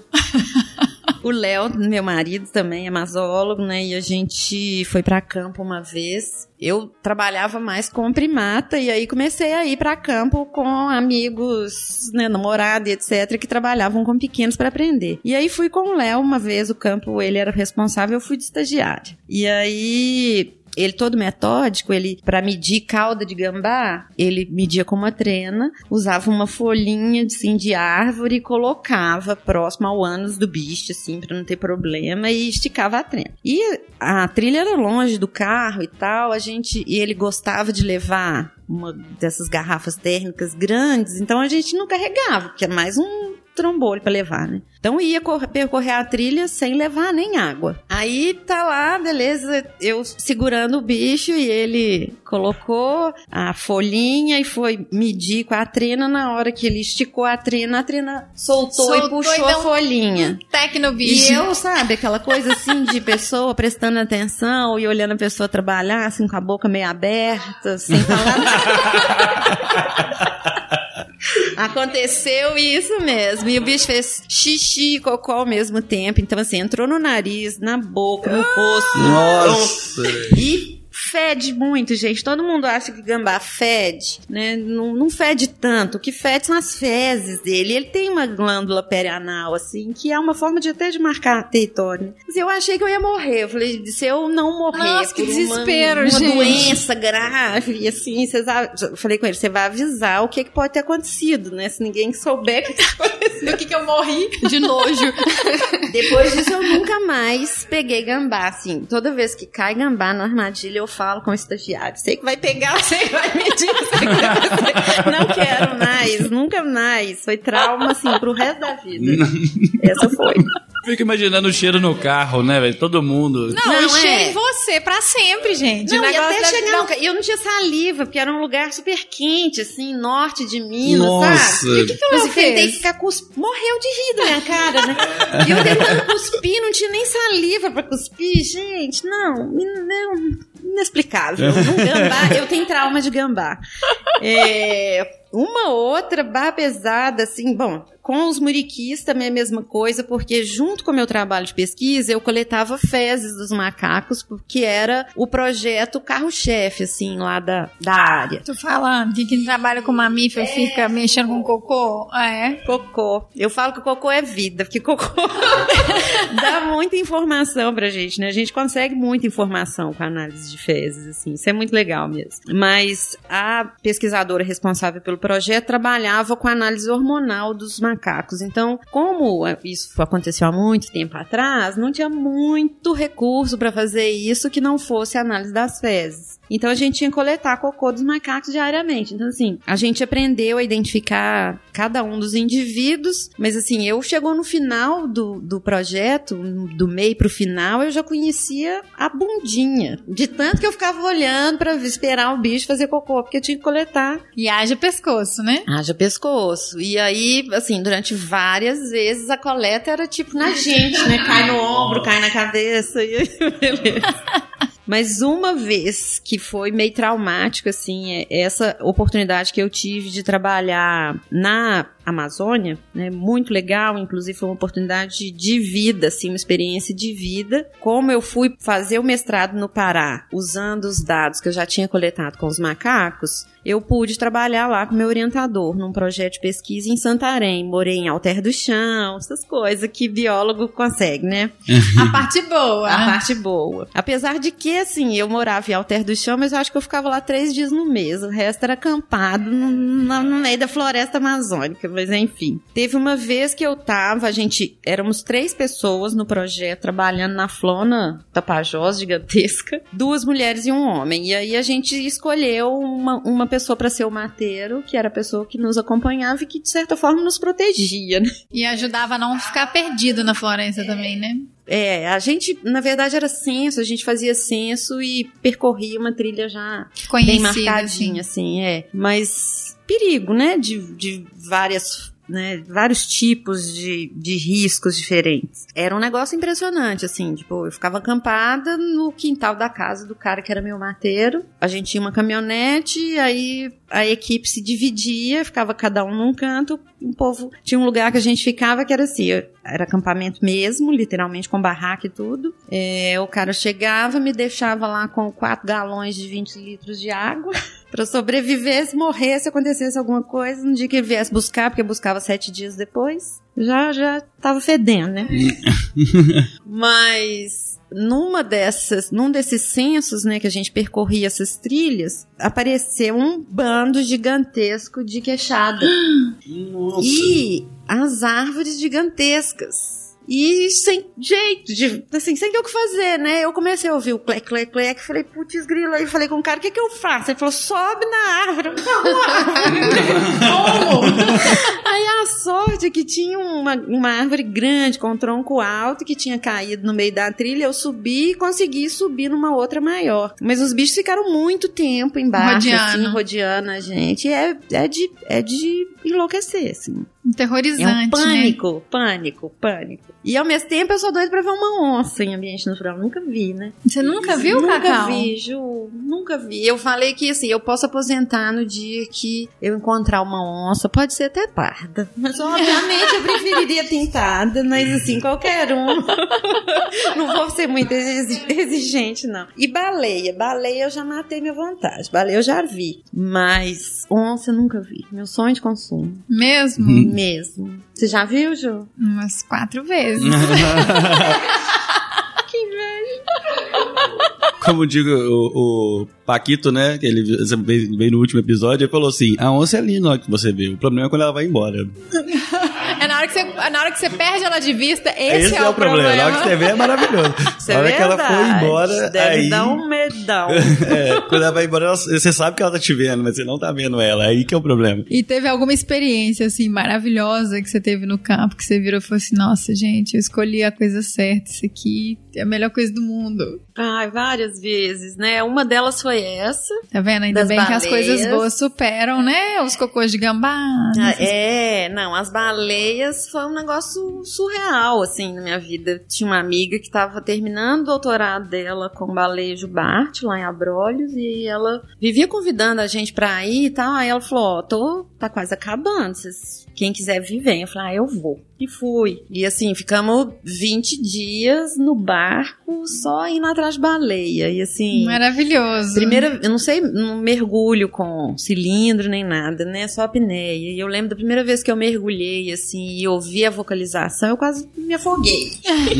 o Léo, meu marido, também é masólogo, né? E a gente foi para campo uma vez. Eu trabalhava mais com primata e aí comecei a ir para campo com amigos, né, namorado e etc, que trabalhavam com pequenos para aprender. E aí fui com o Léo uma vez, o campo ele era responsável, eu fui de estagiária. E aí ele todo metódico, ele para medir cauda de gambá, ele media com uma trena, usava uma folhinha assim, de árvore e colocava próximo ao ânus do bicho, assim, para não ter problema, e esticava a trena. E a trilha era longe do carro e tal, a gente e ele gostava de levar uma dessas garrafas térmicas grandes, então a gente não carregava, porque é mais um trombolho para levar, né? Então ia percorrer a trilha sem levar nem água. Aí tá lá, beleza, eu segurando o bicho e ele colocou a folhinha e foi medir com a trena. Na hora que ele esticou a trena, a trena soltou, soltou e puxou e a folhinha. Um tec no bicho. E eu, sabe, aquela coisa assim de pessoa prestando atenção e olhando a pessoa trabalhar, assim, com a boca meio aberta, sem falar nada. *laughs* Aconteceu isso mesmo. E o bicho fez xixi e cocô ao mesmo tempo. Então, assim, entrou no nariz, na boca, no rosto. Nossa! E fede muito, gente. Todo mundo acha que gambá fede, né? Não, não fede tanto. O que fede são as fezes dele. Ele tem uma glândula perianal, assim, que é uma forma de até de marcar território. Mas eu achei que eu ia morrer. Eu falei, se eu não morrer Nossa, por que desespero, uma, uma gente. doença grave, assim, vocês, eu falei com ele, você vai avisar o que, que pode ter acontecido, né? Se ninguém souber o que, tá acontecendo. *laughs* Do que, que eu morri de nojo. Depois disso, eu nunca mais peguei gambá, assim. Toda vez que cai gambá na armadilha, eu falo com o estagiário. Sei que vai pegar, *laughs* sei que vai medir, sei que vai Não quero mais, nunca mais. Foi trauma, assim, pro resto da vida. Essa foi. Fico imaginando o cheiro no carro, né, velho? Todo mundo. Não, Não, encher é. em você pra sempre, gente. Não, o e até chegar não, E eu não tinha saliva, porque era um lugar super quente, assim, norte de Minas, Nossa. sabe? E o que, que eu tentei ficar cusp... Morreu de rir da minha cara, né? E eu tentando cuspir, não tinha nem saliva pra cuspir. Gente, não, não inexplicável. Um gambá, eu tenho trauma de gambá. É, uma outra barra pesada, assim, bom, com os muriquis também é a mesma coisa, porque junto com o meu trabalho de pesquisa, eu coletava fezes dos macacos, porque era o projeto carro-chefe, assim, lá da, da área. Tô falando que quem trabalha com mamífero fica mexendo com cocô. Ah, é? Cocô. Eu falo que cocô é vida, porque cocô *laughs* dá muita informação pra gente, né? A gente consegue muita informação com a análise de fezes, assim. Isso é muito legal mesmo. Mas a pesquisadora responsável pelo projeto trabalhava com a análise hormonal dos macacos. Então, como isso aconteceu há muito tempo atrás, não tinha muito recurso para fazer isso que não fosse análise das fezes. Então a gente tinha que coletar cocô dos macacos diariamente. Então, assim, a gente aprendeu a identificar cada um dos indivíduos, mas assim, eu chegou no final do, do projeto, do meio pro final, eu já conhecia a bundinha. De tanto que eu ficava olhando pra esperar o bicho fazer cocô, porque eu tinha que coletar E haja pescoço, né? Haja pescoço. E aí, assim, durante várias vezes a coleta era tipo na gente, né? Cai no ombro, cai na cabeça e *laughs* beleza. Mas uma vez que foi meio traumático, assim, é essa oportunidade que eu tive de trabalhar na Amazônia, né? Muito legal, inclusive foi uma oportunidade de vida, assim, uma experiência de vida. Como eu fui fazer o mestrado no Pará, usando os dados que eu já tinha coletado com os macacos, eu pude trabalhar lá com meu orientador num projeto de pesquisa em Santarém. Morei em Alter do Chão, essas coisas que biólogo consegue, né? A parte boa. *laughs* A parte boa. Apesar de que, assim, eu morava em Alter do Chão, mas eu acho que eu ficava lá três dias no mês. O resto era acampado no, no- no meio da floresta amazônica. Mas enfim. Teve uma vez que eu tava, a gente, éramos três pessoas no projeto trabalhando na Flona Tapajós gigantesca. Duas mulheres e um homem. E aí a gente escolheu uma, uma pessoa para ser o mateiro, que era a pessoa que nos acompanhava e que, de certa forma, nos protegia, né? E ajudava a não ficar perdido na floresta também, né? É, a gente, na verdade, era censo, a gente fazia censo e percorria uma trilha já bem Conhecida, marcadinha, assim, é. Mas perigo, né? De, de várias. Né, vários tipos de, de riscos diferentes. Era um negócio impressionante, assim, tipo, eu ficava acampada no quintal da casa do cara que era meu mateiro. A gente tinha uma caminhonete, aí a equipe se dividia, ficava cada um num canto. O povo tinha um lugar que a gente ficava que era assim, era acampamento mesmo, literalmente com barraca e tudo. É, o cara chegava, me deixava lá com quatro galões de 20 litros de água. *laughs* Pra sobreviver, se morresse, acontecesse alguma coisa, no dia que ele viesse buscar, porque buscava sete dias depois, já já tava fedendo, né? *laughs* Mas numa dessas, num desses censos, né, que a gente percorria essas trilhas, apareceu um bando gigantesco de queixada. *gasps* Nossa. E as árvores gigantescas. E sem jeito, de, assim, sem ter o que fazer, né? Eu comecei a ouvir o clec, clec, clec, falei, putz, grilo. Aí falei com o cara, o que que eu faço? Ele falou, sobe na árvore. Como? *laughs* Aí a sorte é que tinha uma, uma árvore grande, com um tronco alto, que tinha caído no meio da trilha. Eu subi e consegui subir numa outra maior. Mas os bichos ficaram muito tempo embaixo, Rodeando. assim, rodeando a gente. E é, é, de, é de enlouquecer, assim. Terrorizante, É um né? pânico, pânico, pânico. E ao mesmo tempo eu sou doida pra ver uma onça em ambiente natural. Nunca vi, né? Você nunca viu, Nunca Cacau? vi, Ju. Nunca vi. Eu falei que assim, eu posso aposentar no dia que eu encontrar uma onça. Pode ser até parda. Mas obviamente eu preferiria tentada, mas assim, qualquer um. *laughs* não vou ser muito exi- exigente, não. E baleia. Baleia eu já matei minha vontade. Baleia eu já vi. Mas onça eu nunca vi. Meu sonho de consumo. Mesmo? *laughs* Mesmo. Você já viu, Ju? Umas quatro vezes. *laughs* Como digo, o, o Paquito, né? Que ele veio no último episódio e falou assim: a onça é linda que você vê. O problema é quando ela vai embora. *laughs* É na hora que você, é na hora que você perde ela de vista, esse, é, o problema. Na hora que você vê é maravilhoso. Isso na hora é que ela foi embora, Deve aí. dar um medão. *laughs* É, quando ela vai embora, ela- você sabe que ela tá te vendo, mas você não tá vendo ela. Aí que é o problema. E teve alguma experiência, assim, maravilhosa que você teve no campo, que você virou e falou assim, nossa, gente, eu escolhi a coisa certa, isso aqui é a melhor coisa do mundo. Ai, várias vezes, né? Uma delas foi essa. Tá vendo? Ainda bem que as baleias. coisas boas superam, né? Os cocôs de gambá. Ah, é, não, as baleias foi um negócio surreal, assim, na minha vida. Tinha uma amiga que tava terminando o doutorado dela com baleia jubarte, lá em Abrolhos, e ela vivia convidando a gente pra ir e tal. Aí ela falou, ó, tô, tá quase acabando, vocês, quem quiser vir, vem. Eu falei, ah, eu vou. E fui. E assim, ficamos 20 dias no barco só indo atrás de baleia. E assim. Maravilhoso. Primeira, eu não sei, não mergulho com cilindro nem nada, né? Só apneia. E eu lembro da primeira vez que eu mergulhei, assim, e ouvi a vocalização, eu quase me afoguei.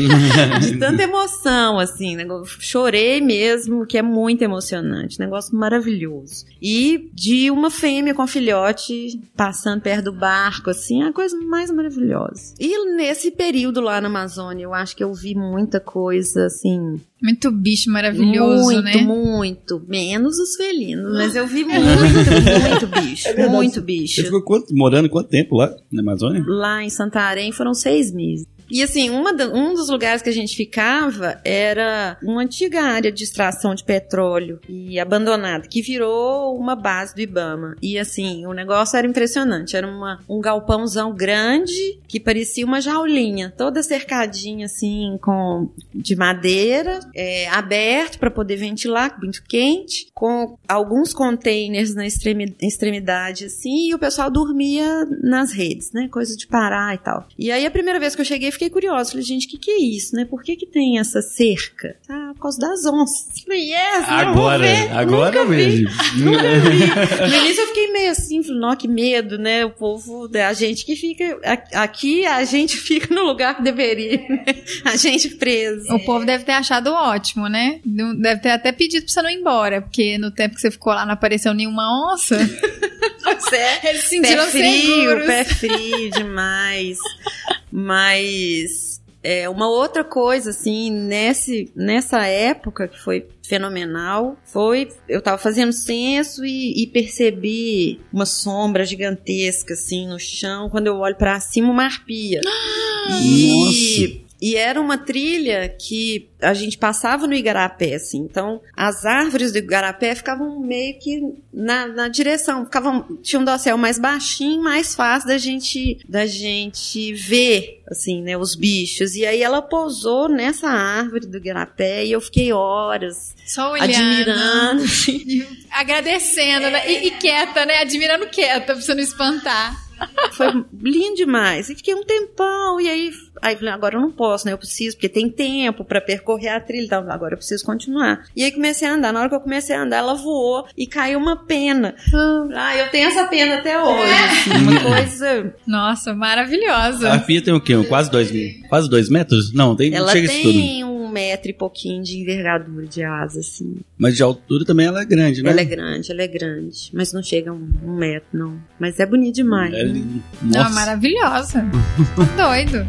*laughs* de tanta emoção, assim, né? Chorei mesmo, que é muito emocionante, negócio maravilhoso. E de uma fêmea com filhote passando perto do barco, assim, é a coisa mais maravilhosa. E nesse período lá na Amazônia, eu acho que eu vi muita coisa, assim, Muito bicho maravilhoso, muito, né? muito. Menos os felinos, mas eu vi *laughs* muito, muito bicho. É muito Você bicho. ficou quanto- morando quanto tempo lá na Amazônia? Lá em Santarém foram seis meses. E assim, uma da- um dos lugares que a gente ficava era uma antiga área de extração de petróleo e abandonada, que virou uma base do Ibama. E assim, o negócio era impressionante. Era uma, um galpãozão grande que parecia uma jaulinha, toda cercadinha assim, com de madeira, é, aberto para poder ventilar, muito quente, com alguns containers na extremi- extremidade assim, e o pessoal dormia nas redes, né? Coisa de parar e tal. E aí a primeira vez que eu cheguei, fiquei curiosa, falei, gente, o que que é isso, né? Por que que tem essa cerca? Ah, por causa das onças. Falei, yes, Agora, ver. agora Nunca eu vi. vejo. No início eu fiquei meio assim, falei, não, que medo, né? O povo, a gente que fica. Aqui a gente *laughs* fica no lugar que deveria, né? A gente preso. O povo deve ter achado ótimo, né? Deve ter até pedido pra você não ir embora, porque no tempo que você ficou lá não apareceu nenhuma onça. *laughs* Pois é. Eles se Pé sentiram frio, seguros. pé frio demais. Mas é, uma outra coisa, assim, nesse, nessa época que foi fenomenal, foi. Eu tava fazendo censo e, e percebi uma sombra gigantesca, assim, no chão. Quando eu olho pra cima, uma arpia. *gasps* E. E era uma trilha que a gente passava no Igarapé, assim. Então, as árvores do Igarapé ficavam meio que na, na direção. Ficavam, tinha um dossel mais baixinho, mais fácil da gente, da gente ver, assim, né, os bichos. E aí ela pousou nessa árvore do Igarapé e eu fiquei horas Só olhando. admirando. assim. *laughs* Agradecendo, né? E, e quieta, né? Admirando quieta, pra você não espantar. Foi lindo demais. E fiquei um tempão, e aí, aí falei, agora eu não posso, né? Eu preciso, porque tem tempo pra percorrer a trilha. Então, agora eu preciso continuar. E aí comecei a andar. Na hora que eu comecei a andar, ela voou e caiu uma pena. Ah, eu tenho essa pena até hoje. assim, uma coisa. Nossa, A maravilhosa. arpia tem o quê? Um Quase dois, quase dois metros? Não, tem, Ela chega isso tudo. tem um metro e pouquinho de envergadura de asa, assim. Mas de altura também ela é grande, né? Ela é grande, ela é grande. Mas não chega a um, um metro, não. Mas é bonito demais. É né? lindo. Não, Nossa. maravilhosa. Tá *laughs* doido.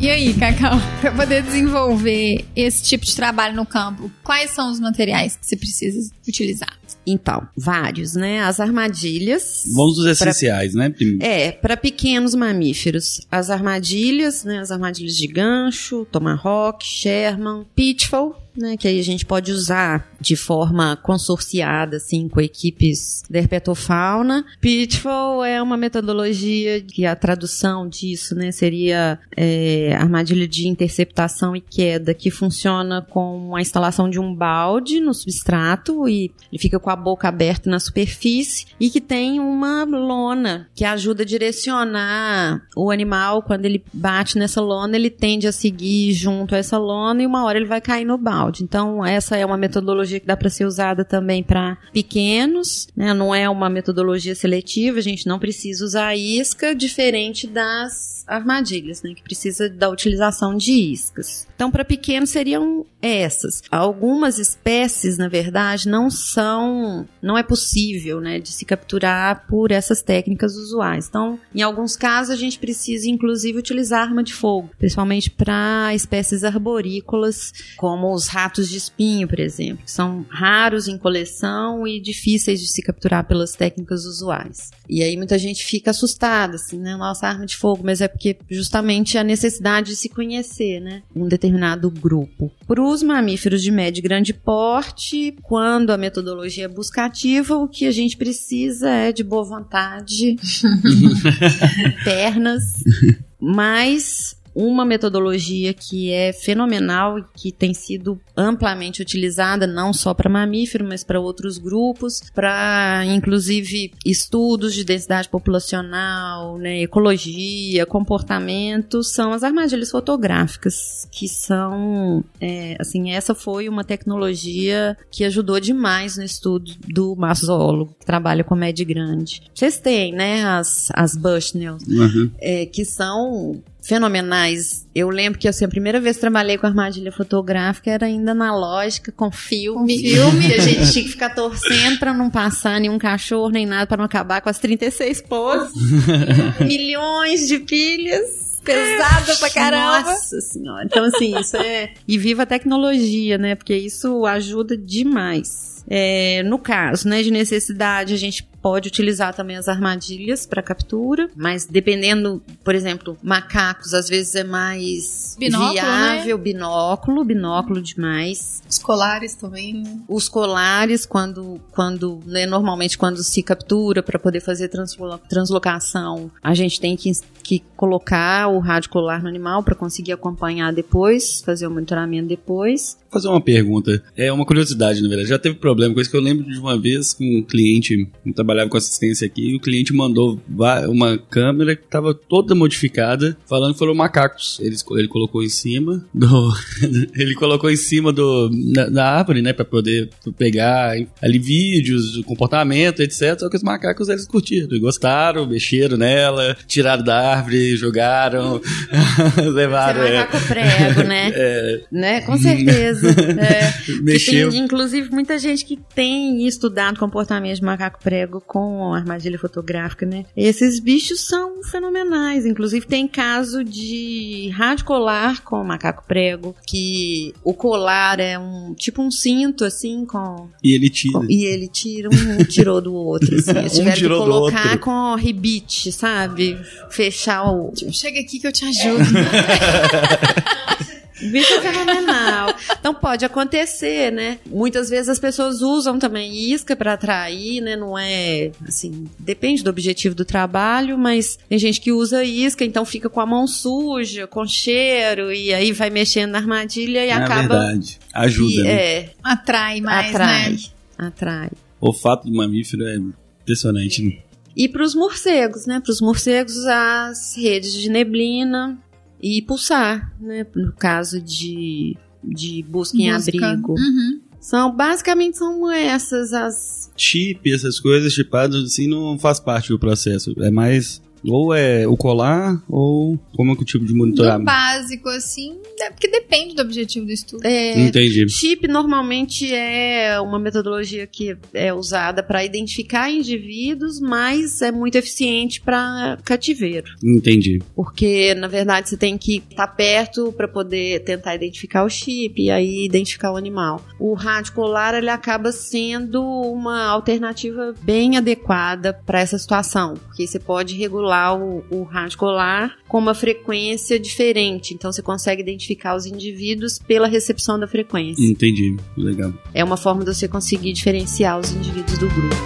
E aí, Cacau, *laughs* para poder desenvolver esse tipo de trabalho no campo, quais são os materiais que você precisa utilizar? Então, vários, né? As armadilhas. Vamos dos essenciais, né? Prim- É, para pequenos mamíferos, as armadilhas, né, as armadilhas de gancho, tomahawk, Sherman, pitfall, né, que aí a gente pode usar de forma consorciada, assim, com equipes da herpetofauna. Pitfall é uma metodologia que a tradução disso, né, seria é, armadilha de interceptação e queda, que funciona com a instalação de um balde no substrato e ele fica com a boca aberta na superfície e que tem uma lona que ajuda a direcionar o animal quando ele bate nessa lona, ele tende a seguir junto a essa lona e uma hora ele vai cair no balde. Então, essa é uma metodologia que dá para ser usada também para pequenos, né? Não é uma metodologia seletiva, a gente não precisa usar isca, diferente das armadilhas, né? Que precisa da utilização de iscas. Então, para pequenos seriam essas. Algumas espécies, na verdade, não são, não é possível, né, de se capturar por essas técnicas usuais. Então, em alguns casos, a gente precisa, inclusive, utilizar arma de fogo, principalmente para espécies arborícolas, como os ratos de espinho, por exemplo, que são raros em coleção e difíceis de se capturar pelas técnicas usuais. E aí muita gente fica assustada, assim, né? Nossa, arma de fogo, mas é porque justamente a necessidade de se conhecer, né? Um determinado grupo. Para os mamíferos de médio e grande porte, quando a metodologia é buscativa, o que a gente precisa é de boa vontade, *laughs* *laughs* pernas, *laughs* mas uma metodologia que é fenomenal e que tem sido amplamente utilizada não só para mamífero, mas para outros grupos, para inclusive estudos de densidade populacional, né, ecologia, comportamento, são as armadilhas fotográficas, que são, é, assim, essa foi uma tecnologia que ajudou demais no estudo do maçoólogo, que trabalha com média grande. Vocês têm, né, as, as Bushnell, Uhum. é, que são fenomenais. Eu lembro que assim, a primeira vez que trabalhei com armadilha fotográfica era ainda analógica, com filme. Com filme. E a gente tinha que ficar torcendo pra não passar nenhum cachorro nem nada, pra não acabar com as 36 poses. *laughs* Milhões de pilhas. Pesada pra caramba. Nossa senhora. Então, assim, isso é. E viva a tecnologia, né? Porque isso ajuda demais. É, no caso né, de necessidade, a gente pode utilizar também as armadilhas para captura, mas dependendo, por exemplo, macacos, às vezes é mais Binóculo, viável, binóculo, binóculo demais. Os colares também, né? Os colares, quando, quando né, normalmente quando se captura para poder fazer translo- translocação, a gente tem que, que colocar o rádio colar no animal para conseguir acompanhar depois, fazer o monitoramento depois. Vou fazer uma pergunta. É uma curiosidade, na verdade. Já teve problema com isso que eu lembro de uma vez com um cliente que trabalhava com assistência aqui e o cliente mandou uma câmera que estava toda modificada, falando que foram macacos. Ele, ele colocou em cima do. *laughs* ele colocou em cima do, da, da árvore, né? Pra poder pegar ali vídeos do comportamento, etc. Só que os macacos eles curtiram, gostaram, mexeram nela, tiraram da árvore, jogaram, *laughs* levaram. Você é, macaco prego, né? *laughs* é, Né? Com certeza. É. mexeu. Tem, inclusive, muita gente que tem estudado comportamento de macaco prego com armadilha fotográfica, né? Esses bichos são fenomenais. Inclusive, tem caso de rádio colar com macaco prego, que o colar é um tipo um cinto, assim, com. E ele tira. com- e ele tira um, tirou do outro, assim. *laughs* Eles Um tiveram que tirou do colocar outro. com ribite, sabe? Fechar o, Chega aqui que eu te ajudo. *laughs* Bicho é fenomenal. Então pode acontecer, né? Muitas vezes as pessoas usam também isca para atrair, né? Não é assim, depende do objetivo do trabalho, mas tem gente que usa isca, então fica com a mão suja, com cheiro e aí vai mexendo na armadilha e É acaba verdade. Ajuda, e, né? é, Atrai mais, atrai, né? atrai. O fato do mamífero é impressionante, né? E para os morcegos, né? Para os morcegos, as redes de neblina e pulsar, né? No caso de, de busca em Busca. abrigo. Uhum. São, basicamente são essas as. Chip, essas coisas chipadas, assim, não faz parte do processo. É mais Ou é o colar, ou como é que o tipo de No monitoramento? básico, assim, é porque depende do objetivo do estudo. É, Entendi. Chip normalmente é uma metodologia que é usada para identificar indivíduos, mas é muito eficiente para cativeiro, Entendi. porque na verdade você tem que estar perto para poder tentar identificar o chip e aí identificar o animal. O rádio colar ele acaba sendo uma alternativa bem adequada para essa situação, porque você pode regular o, o rádio colar com uma frequência diferente, então você consegue identificar os indivíduos pela recepção da frequência. Entendi. Legal. É uma forma de você conseguir diferenciar os indivíduos do grupo.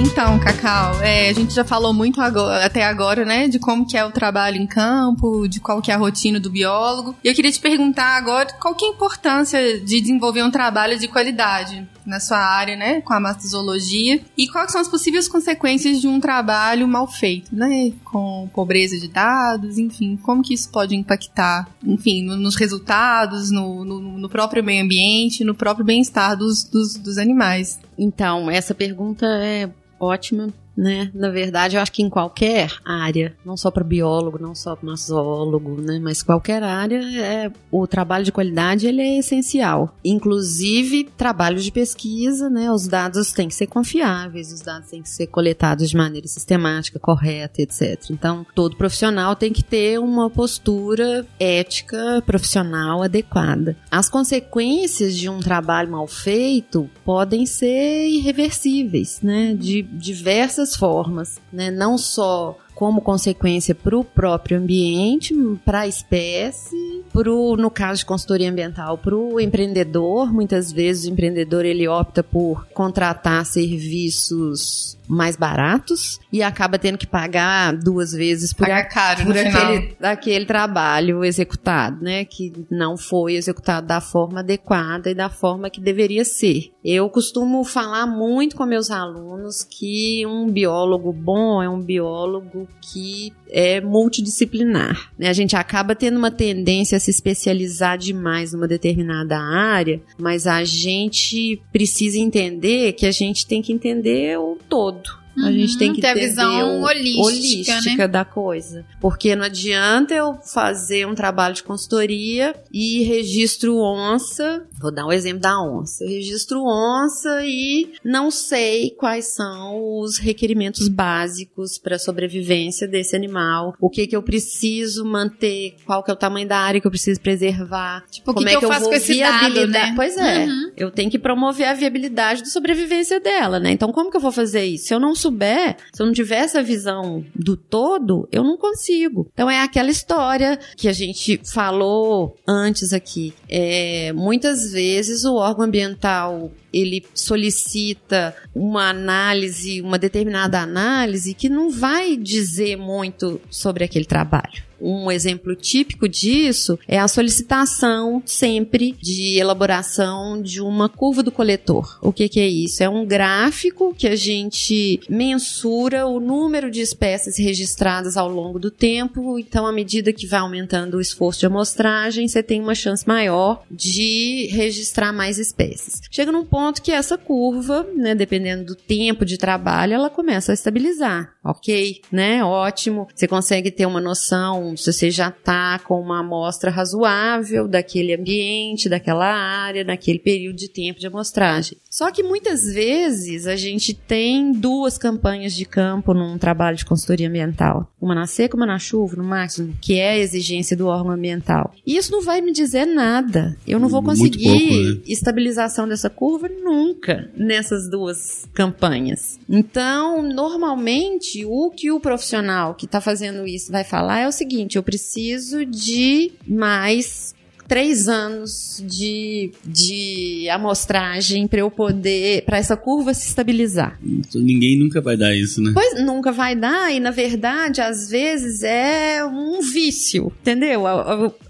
Então, Cacau, é, a gente já falou muito agora- até agora, né, de como que é o trabalho em campo, de qual que é a rotina do biólogo. E eu queria te perguntar agora qual que é a importância de desenvolver um trabalho de qualidade na sua área, né, com a mastozoologia, e quais são as possíveis consequências de um trabalho mal feito, né, com pobreza de dados, enfim, como que isso pode impactar, enfim, no- nos resultados, no, no- no próprio meio ambiente, no próprio bem-estar dos, dos, dos animais. Então, essa pergunta é ótima, né? Na verdade, eu acho que em qualquer área, não só para biólogo, não só para zoólogo, né? Mas qualquer área, é, o trabalho de qualidade ele é essencial. Inclusive, trabalho de pesquisa, né? Os dados têm que ser confiáveis, os dados têm que ser coletados de maneira sistemática, correta, etc. Então, todo profissional tem que ter uma postura ética profissional adequada. As consequências de um trabalho mal feito podem ser irreversíveis, né? De diversas formas, né? Não só como consequência para o próprio ambiente, para a espécie, pro, no caso de consultoria ambiental, para o empreendedor. Muitas vezes o empreendedor ele opta por contratar serviços mais baratos e acaba tendo que pagar duas vezes por, Pagar caro por aquele, aquele trabalho executado, né? Que não foi executado da forma adequada e da forma que deveria ser. Eu costumo falar muito com meus alunos que um biólogo bom é um biólogo que é multidisciplinar. Né? A gente acaba tendo uma tendência a se especializar demais numa determinada área, mas a gente precisa entender que a gente tem que entender o todo. A gente Uhum, tem que ter a visão o- holística, né? da coisa. Porque não adianta eu fazer um trabalho de consultoria e registro onça. Vou dar um exemplo da onça. Eu registro onça e não sei quais são os requerimentos básicos para a sobrevivência desse animal. O que que eu preciso manter, qual que é o tamanho da área que eu preciso preservar. Tipo, o que como que é que eu eu, faço vou com esse dado, viabilizar? né? Pois é. Uhum. Eu tenho que promover a viabilidade de sobrevivência dela, né? Então, como que eu vou fazer isso? Eu não souber, se eu não tiver essa visão do todo, eu não consigo. Então, é aquela história que a gente falou antes aqui. É, muitas vezes o órgão ambiental ele solicita uma análise, uma determinada análise que não vai dizer muito sobre aquele trabalho. Um exemplo típico disso é a solicitação sempre de elaboração de uma curva do coletor. O que, que é isso? É um gráfico que a gente mensura o número de espécies registradas ao longo do tempo. Então, à medida que vai aumentando o esforço de amostragem, você tem uma chance maior de registrar mais espécies. Chega num ponto que essa curva, né, dependendo do tempo de trabalho, ela começa a estabilizar. Ok, né? Ótimo. Você consegue ter uma noção se você já está com uma amostra razoável daquele ambiente, daquela área, naquele período de tempo de amostragem. Só que muitas vezes a gente tem duas campanhas de campo num trabalho de consultoria ambiental. Uma na seca, uma na chuva, no máximo, que é a exigência do órgão ambiental. E isso não vai me dizer nada. Eu não vou conseguir pouco, né? estabilização dessa curva nunca nessas duas campanhas. Então, normalmente, o que o profissional que está fazendo isso vai falar é o seguinte: eu preciso de mais três anos de, de amostragem para eu poder, para essa curva se estabilizar. Ninguém nunca vai dar isso, né? Pois nunca vai dar, e na verdade, às vezes é um vício, entendeu?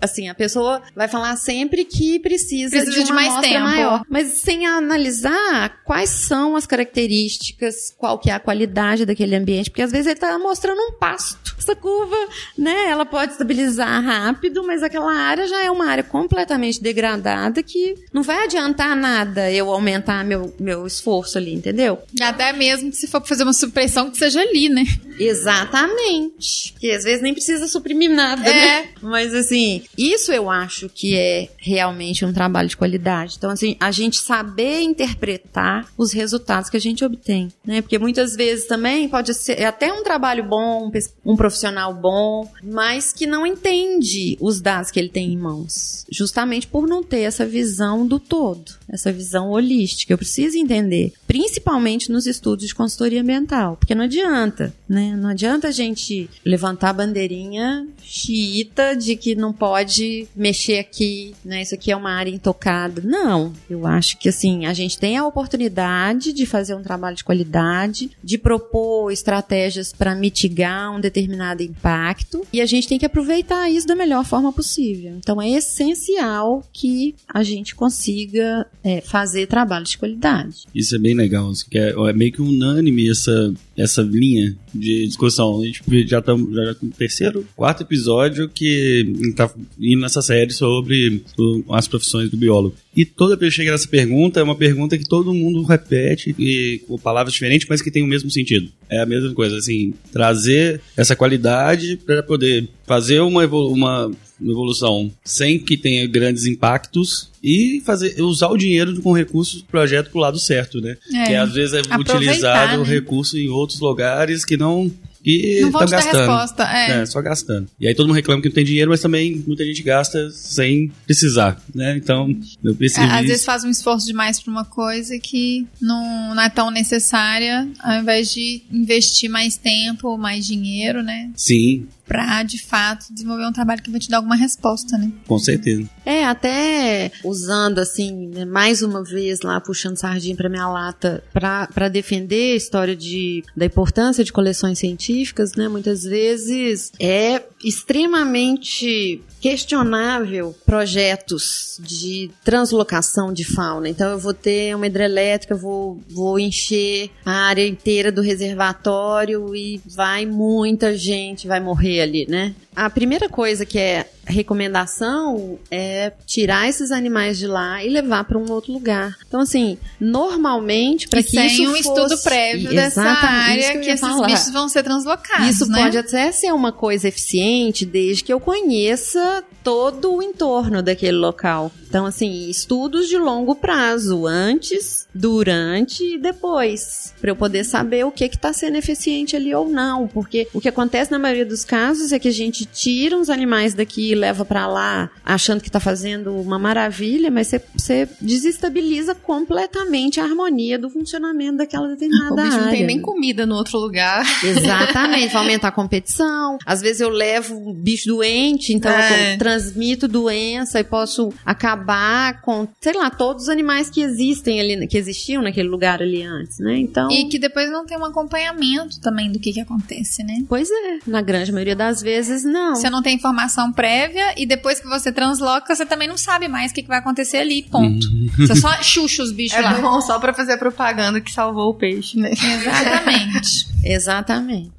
Assim, a pessoa vai falar sempre que precisa, Precisa de uma de mais amostra tempo. maior, mas sem analisar quais são as características, qual que é a qualidade daquele ambiente, porque às vezes ele está mostrando um pasto. Essa curva, né, ela pode estabilizar rápido, mas aquela área já é uma área completamente degradada que não vai adiantar nada eu aumentar meu, meu esforço ali, entendeu? Até mesmo que se for fazer uma supressão que seja ali, né? Exatamente. Porque às vezes nem precisa suprimir nada, É. né? Mas assim, isso eu acho que é realmente um trabalho de qualidade. Então, assim, a gente saber interpretar os resultados que a gente obtém, né? Porque muitas vezes também pode ser até um trabalho bom, um um profissional bom, mas que não entende os dados que ele tem em mãos. Justamente por não ter essa visão do todo, essa visão holística. Eu preciso entender, principalmente nos estudos de consultoria ambiental, porque não adianta, né? Não adianta a gente levantar a bandeirinha xiita de que não pode mexer aqui, né? Isso aqui é uma área intocada. Não, eu acho que assim, a gente tem a oportunidade de fazer um trabalho de qualidade, de propor estratégias para mitigar um determinado impacto e a gente tem que aproveitar isso da melhor forma possível. Então é essencial que a gente consiga é, fazer trabalho de qualidade. Isso é bem legal, assim, é, é meio que unânime essa, essa linha de discussão. A gente já estamos já no terceiro, quarto episódio que tá indo nessa série sobre o- as profissões do biólogo. E toda vez que chega nessa pergunta, é uma pergunta que todo mundo repete e com palavras diferentes, mas que tem o mesmo sentido. É a mesma coisa, assim, trazer essa qualidade para poder fazer uma, evolu- uma evolução sem que tenha grandes impactos e fazer usar o dinheiro com recursos do projeto pro lado certo, né? É. Que às vezes é utilizado o né? recurso em outros lugares que não que Não vão gastando. resposta. É. É, só gastando. E aí todo mundo reclama que não tem dinheiro, mas também muita gente gasta sem precisar, né? Então, É, Às vezes faz um esforço demais pra uma coisa que não, não é tão necessária, ao invés de investir mais tempo, mais dinheiro, né? Sim, Pra, de fato, desenvolver um trabalho que vai te dar alguma resposta, né? com certeza. É, até usando assim, né, mais uma vez lá puxando sardinha para minha lata para defender a história de, da importância de coleções científicas, né? Muitas vezes é extremamente questionável projetos de translocação de fauna. Então eu vou ter uma hidrelétrica, vou, vou encher a área inteira do reservatório e vai muita gente, vai morrer ali, né? A primeira coisa que é recomendação é tirar esses animais de lá e levar para um outro lugar. Então assim, normalmente para que isso um estudo fosse- prévio dessa área que, ia esses falar. bichos vão ser translocados, Isso né? pode até ser uma coisa eficiente desde que eu conheça todo o entorno daquele local. Então, assim, estudos de longo prazo, antes, durante e depois, para eu poder saber o que está sendo eficiente ali ou não. Porque o que acontece na maioria dos casos é que a gente tira uns animais daqui e leva para lá, achando que está fazendo uma maravilha, mas você- você desestabiliza completamente a harmonia do funcionamento daquela determinada O bicho não tem área. nem comida no outro lugar. Exatamente, vai aumentar a competição. Às vezes eu levo um bicho doente, então É. eu transmito doença e posso acabar com, sei lá, todos os animais que existem ali, que existiam naquele lugar ali antes, né? Então. E que depois não tem um acompanhamento também do que, que acontece, né? Pois é, na grande maioria das vezes não. Você não tem informação prévia e depois que você transloca, você também não sabe mais o que, que vai acontecer ali, ponto. Você só chucha os bichos É lá. bom só pra fazer a propaganda que salvou o peixe, né? Exatamente. *laughs* Exatamente.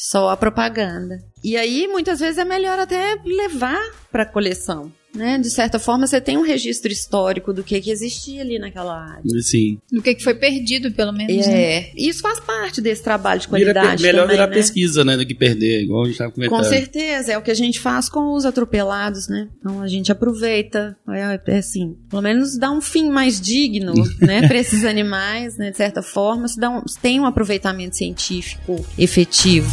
Só a propaganda. E aí, muitas vezes é melhor até levar para coleção. Né? De certa forma, você tem um registro histórico do que, que existia ali naquela área. Sim. Do que, que foi perdido, pelo menos. né? É, isso faz parte desse trabalho de Vira qualidade. melhor também, virar né? pesquisa, né, do que perder, igual a gente tava comentando. Com certeza, é o que a gente faz com os atropelados, né? Então a gente aproveita, é, é assim, pelo menos dá um fim mais digno, *laughs* né, para esses animais, né, de certa forma, se dá um, se tem um aproveitamento científico efetivo.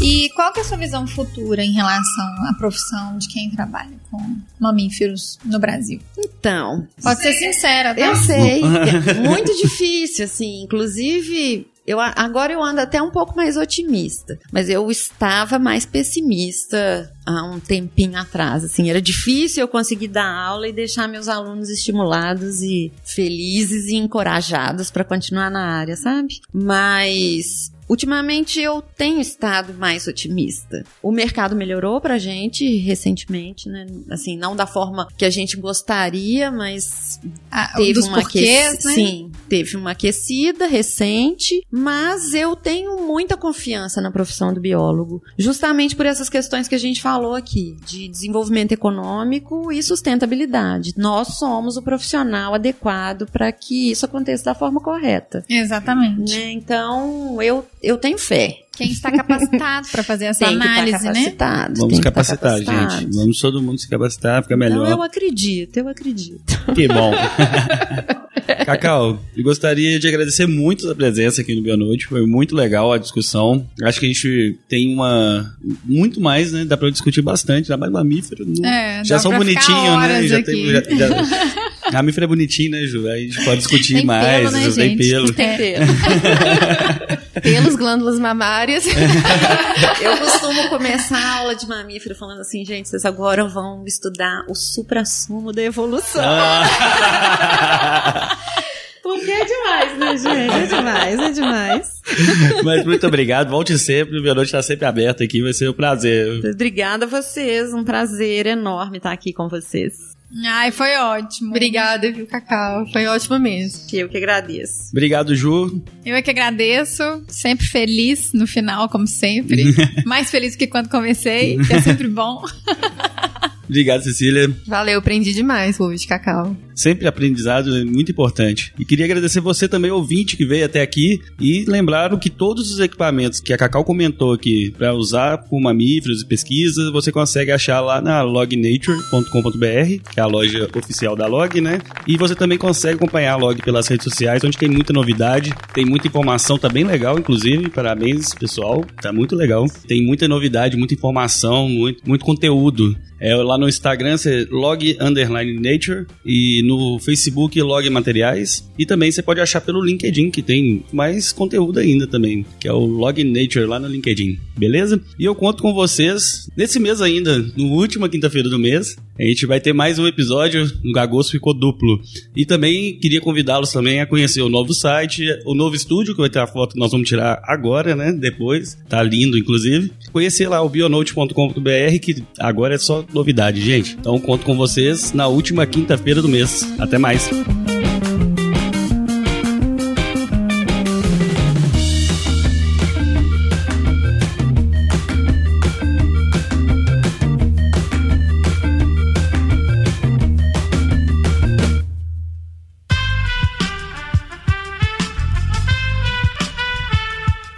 E qual que é a sua visão futura em relação à profissão de quem trabalha com mamíferos no Brasil? Então, Pode ser sincera, tá? Eu sei. É *laughs* muito difícil, assim. Inclusive, eu, agora eu ando até um pouco mais otimista. Mas eu estava mais pessimista há um tempinho atrás. Assim, era difícil eu conseguir dar aula e deixar meus alunos estimulados e felizes e encorajados para continuar na área, sabe? Mas Ultimamente eu tenho estado mais otimista. O mercado melhorou pra gente recentemente, né? Assim, não da forma que a gente gostaria, mas Ah, teve uma porquês, aquecida. né? Sim, teve uma aquecida recente, mas eu tenho muita confiança na profissão do biólogo, justamente por essas questões que a gente falou aqui, de desenvolvimento econômico e sustentabilidade. Nós somos o profissional adequado para que isso aconteça da forma correta. Exatamente. né? Então, eu, eu tenho fé. Quem está capacitado para fazer essa Tem que estar análise, né? capacitado. Vamos tem que estar capacitar, capacitado. gente. Vamos todo mundo se capacitar, ficar melhor. Então, eu acredito, eu acredito. Que bom. *laughs* Cacau, eu gostaria de agradecer muito a presença aqui no Bionoite. Foi muito legal a discussão. Acho que a gente tem uma. Muito mais, né? Dá pra discutir bastante. Ainda mais mamífero. não- É, já dá são bonitinhos, né? Já tem, já, já- *laughs* Mamífero é bonitinho, né, Ju? Aí a gente pode discutir Tem mais. pelo, né, tem gente? pelo. Tem pelo. *laughs* Pelos glândulas mamárias. *laughs* Eu costumo começar a aula de mamífero falando assim, gente, vocês agora vão estudar o suprassumo da evolução. Ah. Porque é demais, né, gente? É demais, é demais. Mas muito obrigado. Volte sempre. O Bionoite está sempre aberto aqui. Vai ser um prazer. Obrigada a vocês, um prazer enorme estar aqui com vocês. Ai, foi ótimo. Obrigada, viu, Cacau? Foi ótimo mesmo. Eu que agradeço. Obrigado, Ju. Eu é que agradeço. Sempre feliz no final, como sempre. *laughs* Mais feliz que quando comecei, que é sempre bom. *laughs* Obrigado, Cecília. Valeu, aprendi demais ovo de cacau. Sempre aprendizado é muito importante. E queria agradecer você também, ouvinte, que veio até aqui. E lembrar que todos os equipamentos que a Cacau comentou aqui para usar com mamíferos e pesquisas, você consegue achar lá na lognature.com.br, que é a loja oficial da Log, né? E você também consegue acompanhar a Log pelas redes sociais, onde tem muita novidade, tem muita informação, tá bem legal, inclusive. Parabéns, pessoal. Tá muito legal. Tem muita novidade, muita informação, muito, muito conteúdo. É lá no Instagram, você log underline nature e no Facebook log materiais. E também você pode achar pelo LinkedIn, que tem mais conteúdo ainda também, que é o log nature lá no LinkedIn, beleza? E eu conto com vocês nesse mês ainda, no última quinta-feira do mês. A gente vai ter mais um episódio, no agosto ficou duplo. E também queria convidá-los também a conhecer o novo site, o novo estúdio, que vai ter a foto que nós vamos tirar agora, né? Depois. Tá lindo, inclusive. Conhecer lá o bionote.com.br, que agora é só novidade, gente. Então conto com vocês na última quinta-feira do mês. Até mais.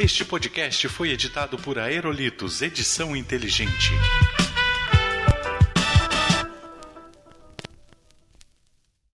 Este podcast foi editado por Aerolitos Edição Inteligente.